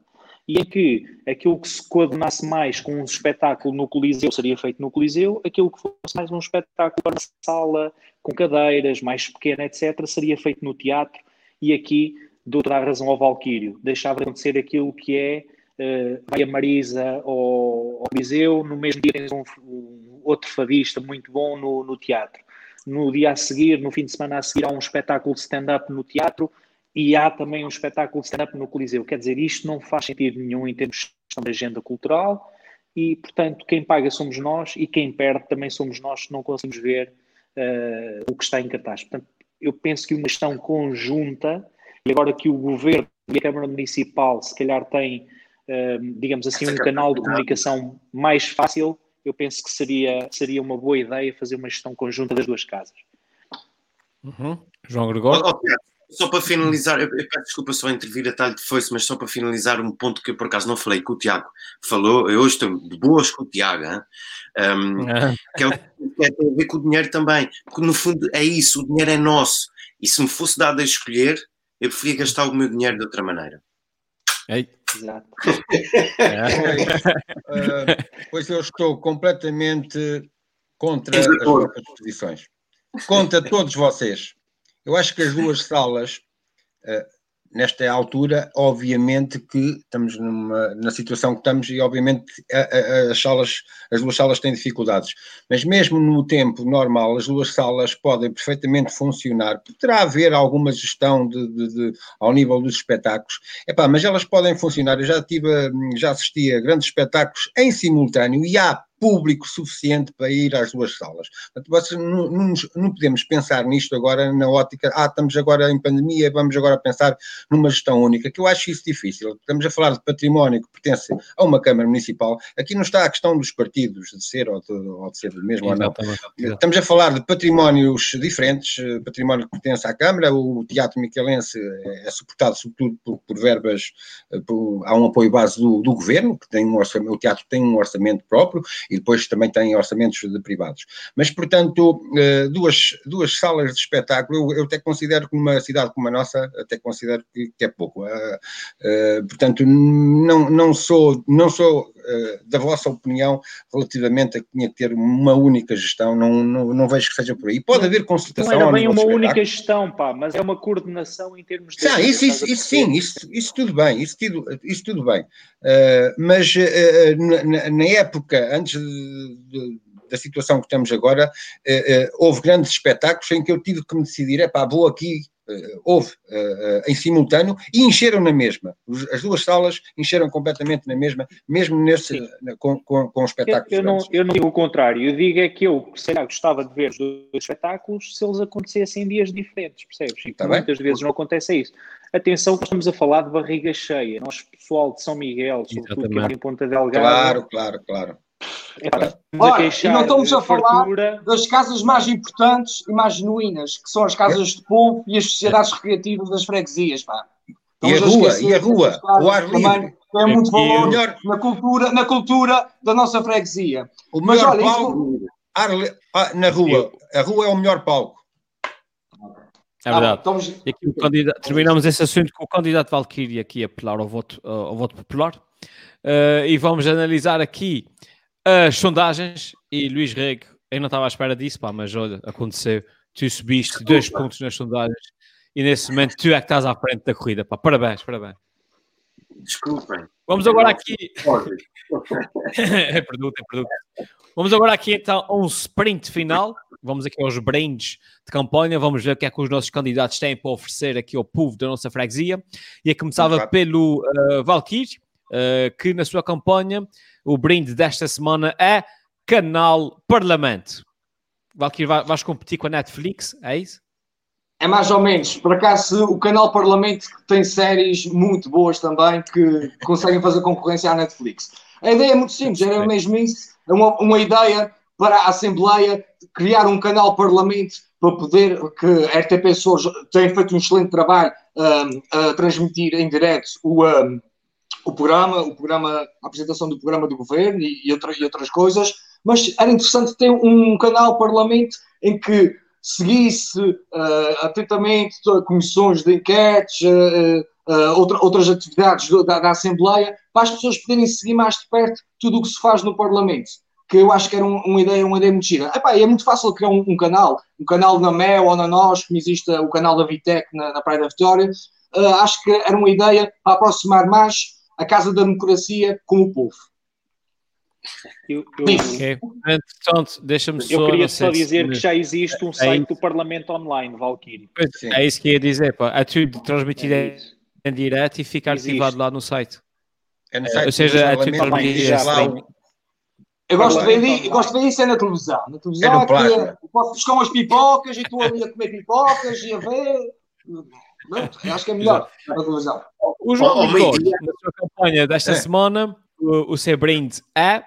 e em que aquilo que se coordenasse mais com um espetáculo no Coliseu seria feito no Coliseu, aquilo que fosse mais um espetáculo para sala, com cadeiras, mais pequena, etc., seria feito no teatro e aqui toda a razão ao Valquírio, deixava de acontecer aquilo que é uh, vai a Marisa ao, ao Coliseu, no mesmo dia tens um, um outro fadista muito bom no, no teatro no dia a seguir, no fim de semana a seguir, há um espetáculo de stand-up no teatro e há também um espetáculo de stand-up no Coliseu. Quer dizer, isto não faz sentido nenhum em termos de agenda cultural e, portanto, quem paga somos nós e quem perde também somos nós se não conseguimos ver uh, o que está em cartaz. Portanto, eu penso que uma gestão conjunta, e agora que o Governo e a Câmara Municipal se calhar têm, uh, digamos assim, um canal de comunicação mais fácil, eu penso que seria, seria uma boa ideia fazer uma gestão conjunta das duas casas. Uhum. João Gregório? Oh, oh, só para finalizar, eu, eu peço desculpa só intervir a talho de foice, mas só para finalizar um ponto que eu por acaso não falei, que o Tiago falou, eu hoje estou de boas com o Tiago, um, que, é o, que é, tem a ver com o dinheiro também, porque no fundo é isso, o dinheiro é nosso, e se me fosse dado a escolher, eu preferia gastar o meu dinheiro de outra maneira. Ei. Exato. uh, pois eu estou completamente contra as vossas posições. Contra todos vocês. Eu acho que as duas salas, uh, nesta altura, obviamente que estamos numa, na situação que estamos e obviamente a, a, as salas, as duas salas têm dificuldades. Mas mesmo no tempo normal, as duas salas podem perfeitamente funcionar. Poderá haver alguma gestão de, de, de, ao nível dos espetáculos, Epá, mas elas podem funcionar. Eu já tive, já assisti a grandes espetáculos em simultâneo e há público suficiente para ir às duas salas. Portanto, não, não, não, podemos pensar nisto agora na ótica, ah, estamos agora em pandemia, vamos agora pensar numa gestão única, que eu acho isso difícil. Estamos a falar de património que pertence a uma Câmara Municipal. Aqui não está a questão dos partidos, de ser ou de, ou de ser mesmo ou não. Estamos a falar de patrimónios diferentes, património que pertence à Câmara, o Teatro Miquelense é suportado sobretudo por, por verbas, por, há um apoio base do, do Governo, que tem um orçamento, o teatro tem um orçamento próprio, e depois também tem orçamentos de privados. Mas, portanto, eh, duas, duas salas de espetáculo, eu, eu até considero que numa cidade como a nossa, até considero que, que é pouco. Eh, eh, portanto, não, não sou, não sou da vossa opinião relativamente a que tinha que ter uma única gestão, não, não, não vejo que seja por aí. Pode haver consultação. Não era bem uma única gestão, pá, mas é uma coordenação em termos de. Isso, isso, isso sim, isso, isso tudo bem, isso tudo, isso tudo bem. Uh, mas uh, na, na, época, antes de, de, da situação que estamos agora, uh, houve grandes espetáculos em que eu tive que me decidir, é pá, vou aqui houve uh, em simultâneo e encheram na mesma. As duas salas encheram completamente na mesma, mesmo com, com, com espetáculos. Eu, eu não, eu não digo o contrário, eu digo é que eu, sei lá, gostava de ver os dois espetáculos se eles acontecessem em dias diferentes, percebes? E tá muitas vezes não acontece isso. Atenção estamos a falar de barriga cheia. Nós, pessoal de São Miguel, sobretudo que é em Ponta Delgada. Claro, claro, claro. Olha, e não estamos a falar das casas mais importantes e mais genuínas, que são as casas de povo e as sociedades recreativas das freguesias, pá. E a, rua, e a rua, o ar livre. Tem muito valor melhor... na, cultura, na cultura da nossa freguesia. O Mas olha, palco, isso... ar, ah, na rua, a rua é o melhor palco. É verdade. Ah, estamos... e aqui candidato, terminamos esse assunto com o candidato Valkyrie aqui a apelar ao voto, ao voto popular. Uh, e vamos analisar aqui as sondagens. E Luís Rego, eu não estava à espera disso, pá, mas olha, aconteceu. Tu subiste Desculpa. dois pontos nas sondagens e nesse momento tu é que estás à frente da corrida, pá. Parabéns, parabéns. Desculpem. Vamos agora aqui. é produto, é produto. Vamos agora aqui então a um sprint final. Vamos aqui aos brains de campanha. Vamos ver o que é que os nossos candidatos têm para oferecer aqui ao povo da nossa freguesia. E a começava pelo uh, Valkyrie, uh, que na sua campanha o brinde desta semana é Canal Parlamento. Valkyrie, vais competir com a Netflix, é isso? É mais ou menos. Por acaso, o canal Parlamento tem séries muito boas também que conseguem fazer concorrência à Netflix. A ideia é muito simples, era mesmo isso. É uma, uma ideia para a Assembleia criar um canal Parlamento para poder que a RTP Açores tem feito um excelente trabalho um, a transmitir em direto o, um, o programa, o programa, a apresentação do programa do governo e, e, outra, e outras coisas, mas era interessante ter um canal Parlamento em que seguisse uh, atentamente comissões de enquetes, uh, uh, outra, outras atividades do, da, da, Assembleia, para as pessoas poderem seguir mais de perto tudo o que se faz no Parlamento. Que eu acho que era um, uma, ideia, uma ideia muito gira. Epá, é muito fácil criar um, um, canal, um canal na MEL ou na NOS, como existe o canal da Vitec na, na Praia da Vitória. acho que era uma ideia para aproximar mais a Casa da Democracia com o povo. Eu, eu, okay. Portanto, deixa-me só. Eu queria só dizer que já existe um é site do Parlamento Online, Valkyrie. É isso que ia dizer, pá. É tudo transmitido é em direto e ficar arquivado lá no site. É no site Ou seja, é tudo transmitido eu gosto, de ver, eu gosto de ver isso é na televisão. Na televisão é, é que posso buscar umas pipocas e estou ali a comer pipocas e a ver. Não, acho que é melhor televisão. O João oh, oh, na sua campanha desta é. semana, o, o seu brinde é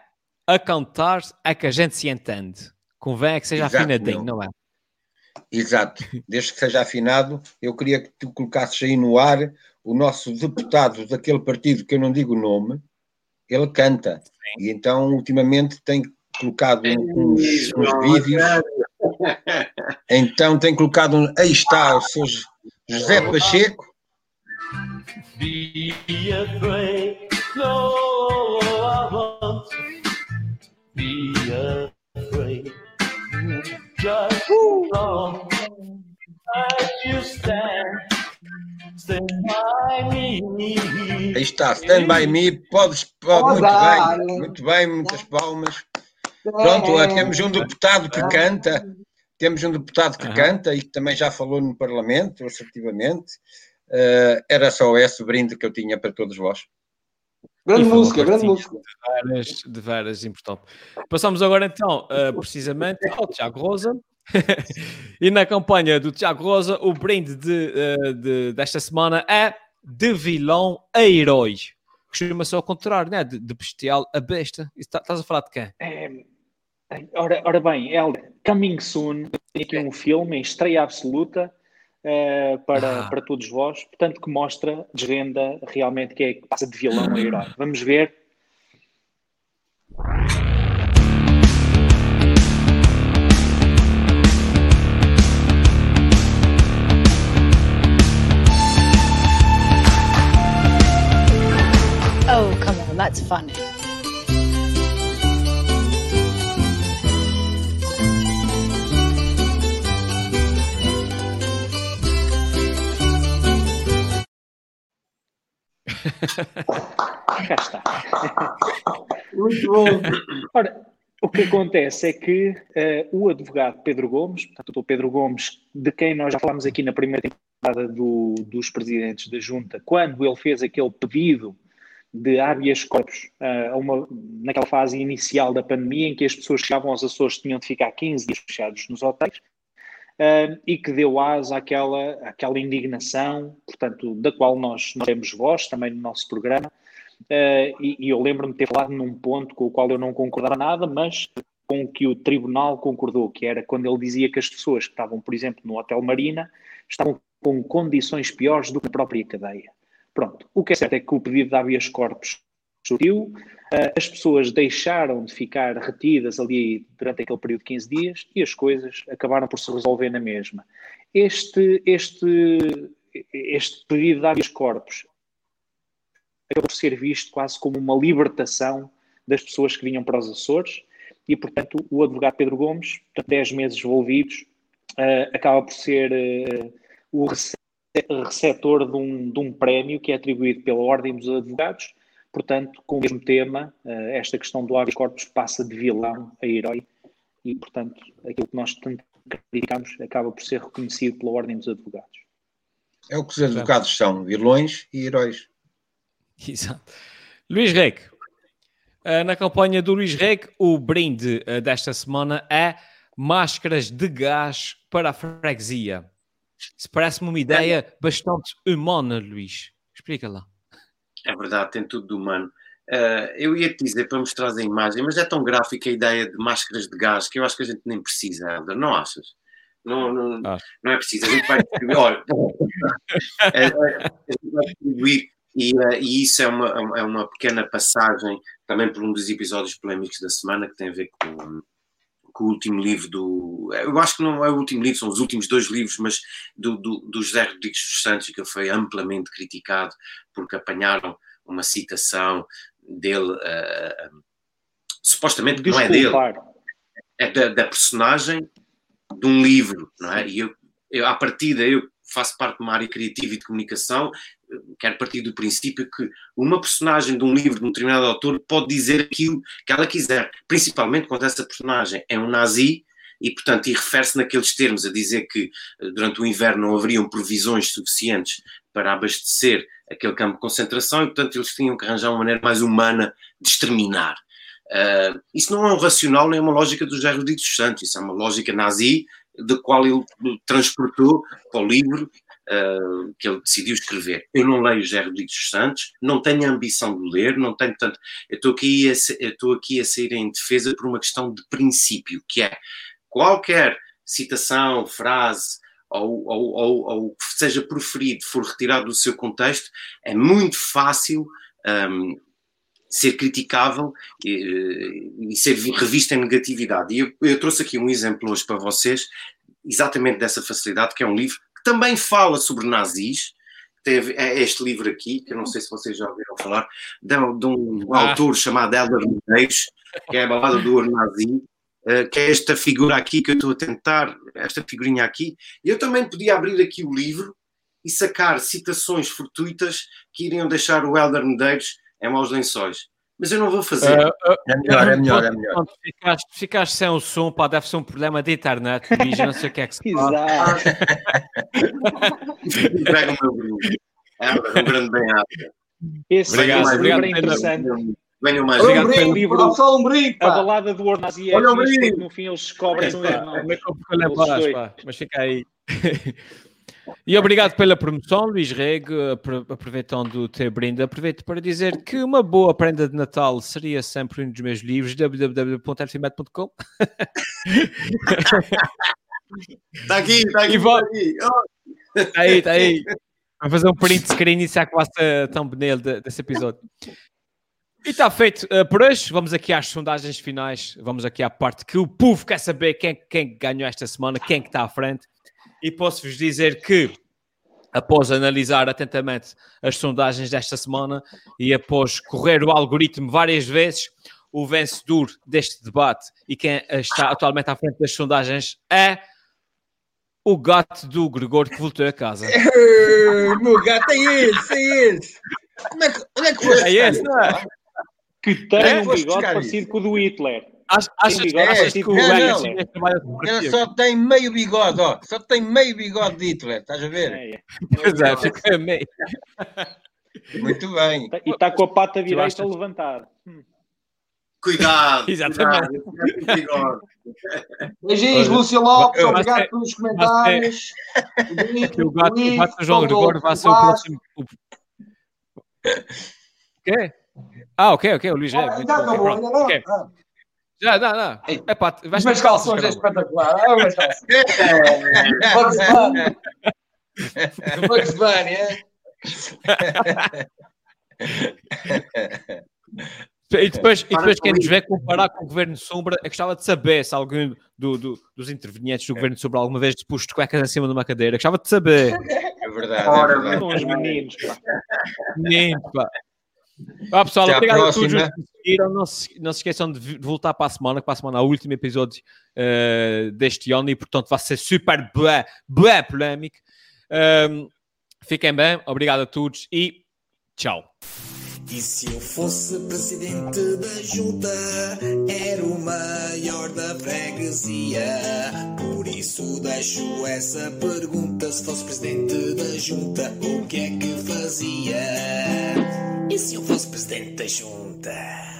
a cantar é que a gente se entende. Convém é que seja Exato, afinadinho, não. não é? Exato. Desde que seja afinado, eu queria que tu colocasses aí no ar o nosso deputado daquele partido, que eu não digo o nome, ele canta. Sim. E então, ultimamente, tem colocado uns, uns vídeos. Então, tem colocado. Um, aí está o seu José Pacheco. Be afraid, no, I won't be afraid. Just long as you stand, stand by me. Aí está, stand by me. Podes, pode, muito bem, muito bem, muitas palmas. Pronto, temos um deputado que canta. Temos um deputado que uhum. canta e que também já falou no Parlamento, assertivamente. Uh, era só esse brinde que eu tinha para todos vós. Grande música, grande música. De várias, de várias importante. Passamos agora então, uh, precisamente, ao Tiago Rosa. e na campanha do Tiago Rosa, o brinde de, uh, de, desta semana é de vilão a herói. Costuma-se ao contrário, né? de, de bestial a besta. Tá, estás a falar de quem? É, ora, ora bem, Helder, Coming Soon, tem aqui um filme em estreia absoluta uh, para, ah. para todos vós, portanto, que mostra, desvenda realmente que é que passa de vilão a herói. Vamos ver. Oh, come on, that's funny. Cá está. Muito bom. Ora, o que acontece é que uh, o advogado Pedro Gomes, portanto, o Pedro Gomes, de quem nós já falámos aqui na primeira temporada do, dos presidentes da Junta, quando ele fez aquele pedido de habeas corpus uh, uma, naquela fase inicial da pandemia, em que as pessoas chegavam aos Açores tinham de ficar 15 dias fechados nos hotéis, uh, e que deu asa àquela, àquela indignação, portanto, da qual nós, temos voz também no nosso programa. Uh, e, e, eu lembro-me de ter falado num ponto com o qual eu não concordava nada, mas com o que o tribunal concordou, que era quando ele dizia que as pessoas que estavam, por exemplo, no Hotel Marina, estavam com condições piores do que a própria cadeia. Pronto, o que é certo é que o pedido de habeas corpus surgiu, uh, as pessoas deixaram de ficar retidas ali durante aquele período de 15 dias e as coisas acabaram por se resolver na mesma. Este, este, este pedido de habeas corpus acabou por ser visto quase como uma libertação das pessoas que vinham para os Açores e, portanto, o advogado Pedro Gomes, 10 meses envolvidos, uh, acaba por ser uh, o receptor de um, de um prémio que é atribuído pela Ordem dos Advogados. Portanto, com o mesmo tema, uh, esta questão do habeas corpus passa de vilão a herói e, portanto, aquilo que nós tanto criticamos acaba por ser reconhecido pela Ordem dos Advogados. É o que os advogados são, vilões e heróis. Exato. Luís Reque, na campanha do Luís Reque, o brinde desta semana é máscaras de gás para a freguesia. Isso parece-me uma ideia bastante humana, Luís. Explica lá. É verdade, tem tudo de humano. Uh, eu ia te dizer para mostrar a imagem, mas é tão gráfica a ideia de máscaras de gás que eu acho que a gente nem precisa, Helder, não achas? Não, não, ah. não é preciso, a gente vai distribuir. Olha, é, é, a gente vai distribuir e, uh, e, isso é uma, é uma pequena passagem também por um dos episódios polémicos da semana que tem a ver com com o último livro do. Eu acho que não é o último livro, são os últimos dois livros, mas do, do, do José Rodrigues dos Santos, que foi amplamente criticado porque apanharam uma citação dele, uh, uh, supostamente que não é dele, é da, da, personagem de um livro, não é? E eu, eu, à partida, eu faço parte de uma área criativa e de comunicação, quero partir do princípio que uma personagem de um livro de um determinado autor pode dizer aquilo que ela quiser, principalmente quando essa personagem é um nazi e, portanto, e refere-se naqueles termos a dizer que eh, durante o inverno não haveriam provisões suficientes para abastecer aquele campo de concentração e, portanto, eles tinham que arranjar uma maneira mais humana de exterminar. Uh, isso não é um racional nem é uma lógica do Jair Rodrigues dos Santos, isso é uma lógica nazi da qual ele transportou para o livro uh, que ele decidiu escrever. Eu não leio José Rodrigues dos Santos, não tenho a ambição de ler, não tenho tanto. Eu estou aqui, a, aqui a sair em defesa por uma questão de princípio, que é qualquer citação, frase ou, ou, ou, ou que seja proferido for retirado do seu contexto, é muito fácil. Um, ser criticável e, e, ser revista em negatividade. E eu, eu, trouxe aqui um exemplo hoje para vocês, exatamente dessa facilidade, que é um livro também fala sobre nazis. Teve é este livro aqui, que eu não sei se vocês já ouviram falar, de, de um ah. autor chamado Helder Medeiros, que é a balada do nazi, eh, que é esta figura aqui que eu estou a tentar, esta figurinha aqui. Eu também podia abrir aqui o livro e sacar citações fortuitas que iriam deixar o Helder Medeiros em maus lençóis mas eu não vou fazer. Uh, uh, é melhor, é melhor, é melhor. Ficaste, ficaste sem o som, pá, deve ser um problema de internet, bicho, não sei o que é que se faz. Pega o meu grupo. É um grande bem-aja. Esse obrigado, livro é interessante. Venham mais. Obrigado um pelo livro. Só um brinco, a balada do Ornazi é no fim eles descobrem. É, mas fica aí. E obrigado pela promoção, Luís Rego. Aproveitando o teu brinde, aproveito para dizer que uma boa prenda de Natal seria sempre um dos meus livros, www.rcmet.com. Está aqui, está aqui. Está aqui. Oh. Aí, está aí. Vou fazer um print screen e saco a thumbnail desse episódio. E está feito uh, por hoje. Vamos aqui às sondagens finais. Vamos aqui à parte que o povo quer saber quem, quem ganhou esta semana, quem que está à frente e posso-vos dizer que, após analisar atentamente as sondagens desta semana e após correr o algoritmo várias vezes, o vencedor deste debate e quem está atualmente à frente das sondagens é o gato do Gregor que voltou a casa. O meu gato é esse, é esse. Como é que, onde é que foste? É esse, não é? Que tem é? um bigode parecido com o do Hitler. Achas, achas, é, achas que o não, não. Ele só tem meio bigode, ó. Só tem meio bigode de Hitler, estás a ver? É, é. Pois é, fica meio. Muito bem. E está com a pata direita levantada. Hum. Cuidado! Exatamente. Cuidado. Beijinhos, Lúcio Lopes, obrigado pelos comentários. O gato, o gato João Gregório vai ser o próximo. O quê? Ah, ok, ok, o Luís é. Ah, não, não, não, não. Okay. Ah. Já, não, não. É pá, vais Mas calções é espetacular. Ah, mas calções. Bugs Bunny. Bugs Bunny, é? e depois, e depois quem nos vê comparar com o governo Sombra, eu gostava de saber se algum do, do, dos intervenientes do governo Sombra alguma vez pôs de cuecas em cima de uma cadeira. Eu gostava de saber. É verdade. Ora, é verdade. os meninos, pá. Meninos, pá. Ah, pessoal, Até obrigado a, a todos que seguiram. Não se, não se esqueçam de voltar para a semana, que para a semana é o último episódio uh, deste ano e, portanto, vai ser super bué, bué polémico. Um, fiquem bem, obrigado a todos e tchau. E se eu fosse presidente da junta, era o maior da freguesia. Por isso deixo essa pergunta: se fosse presidente da junta, o que é que fazia? E se eu fosse presidente da junta?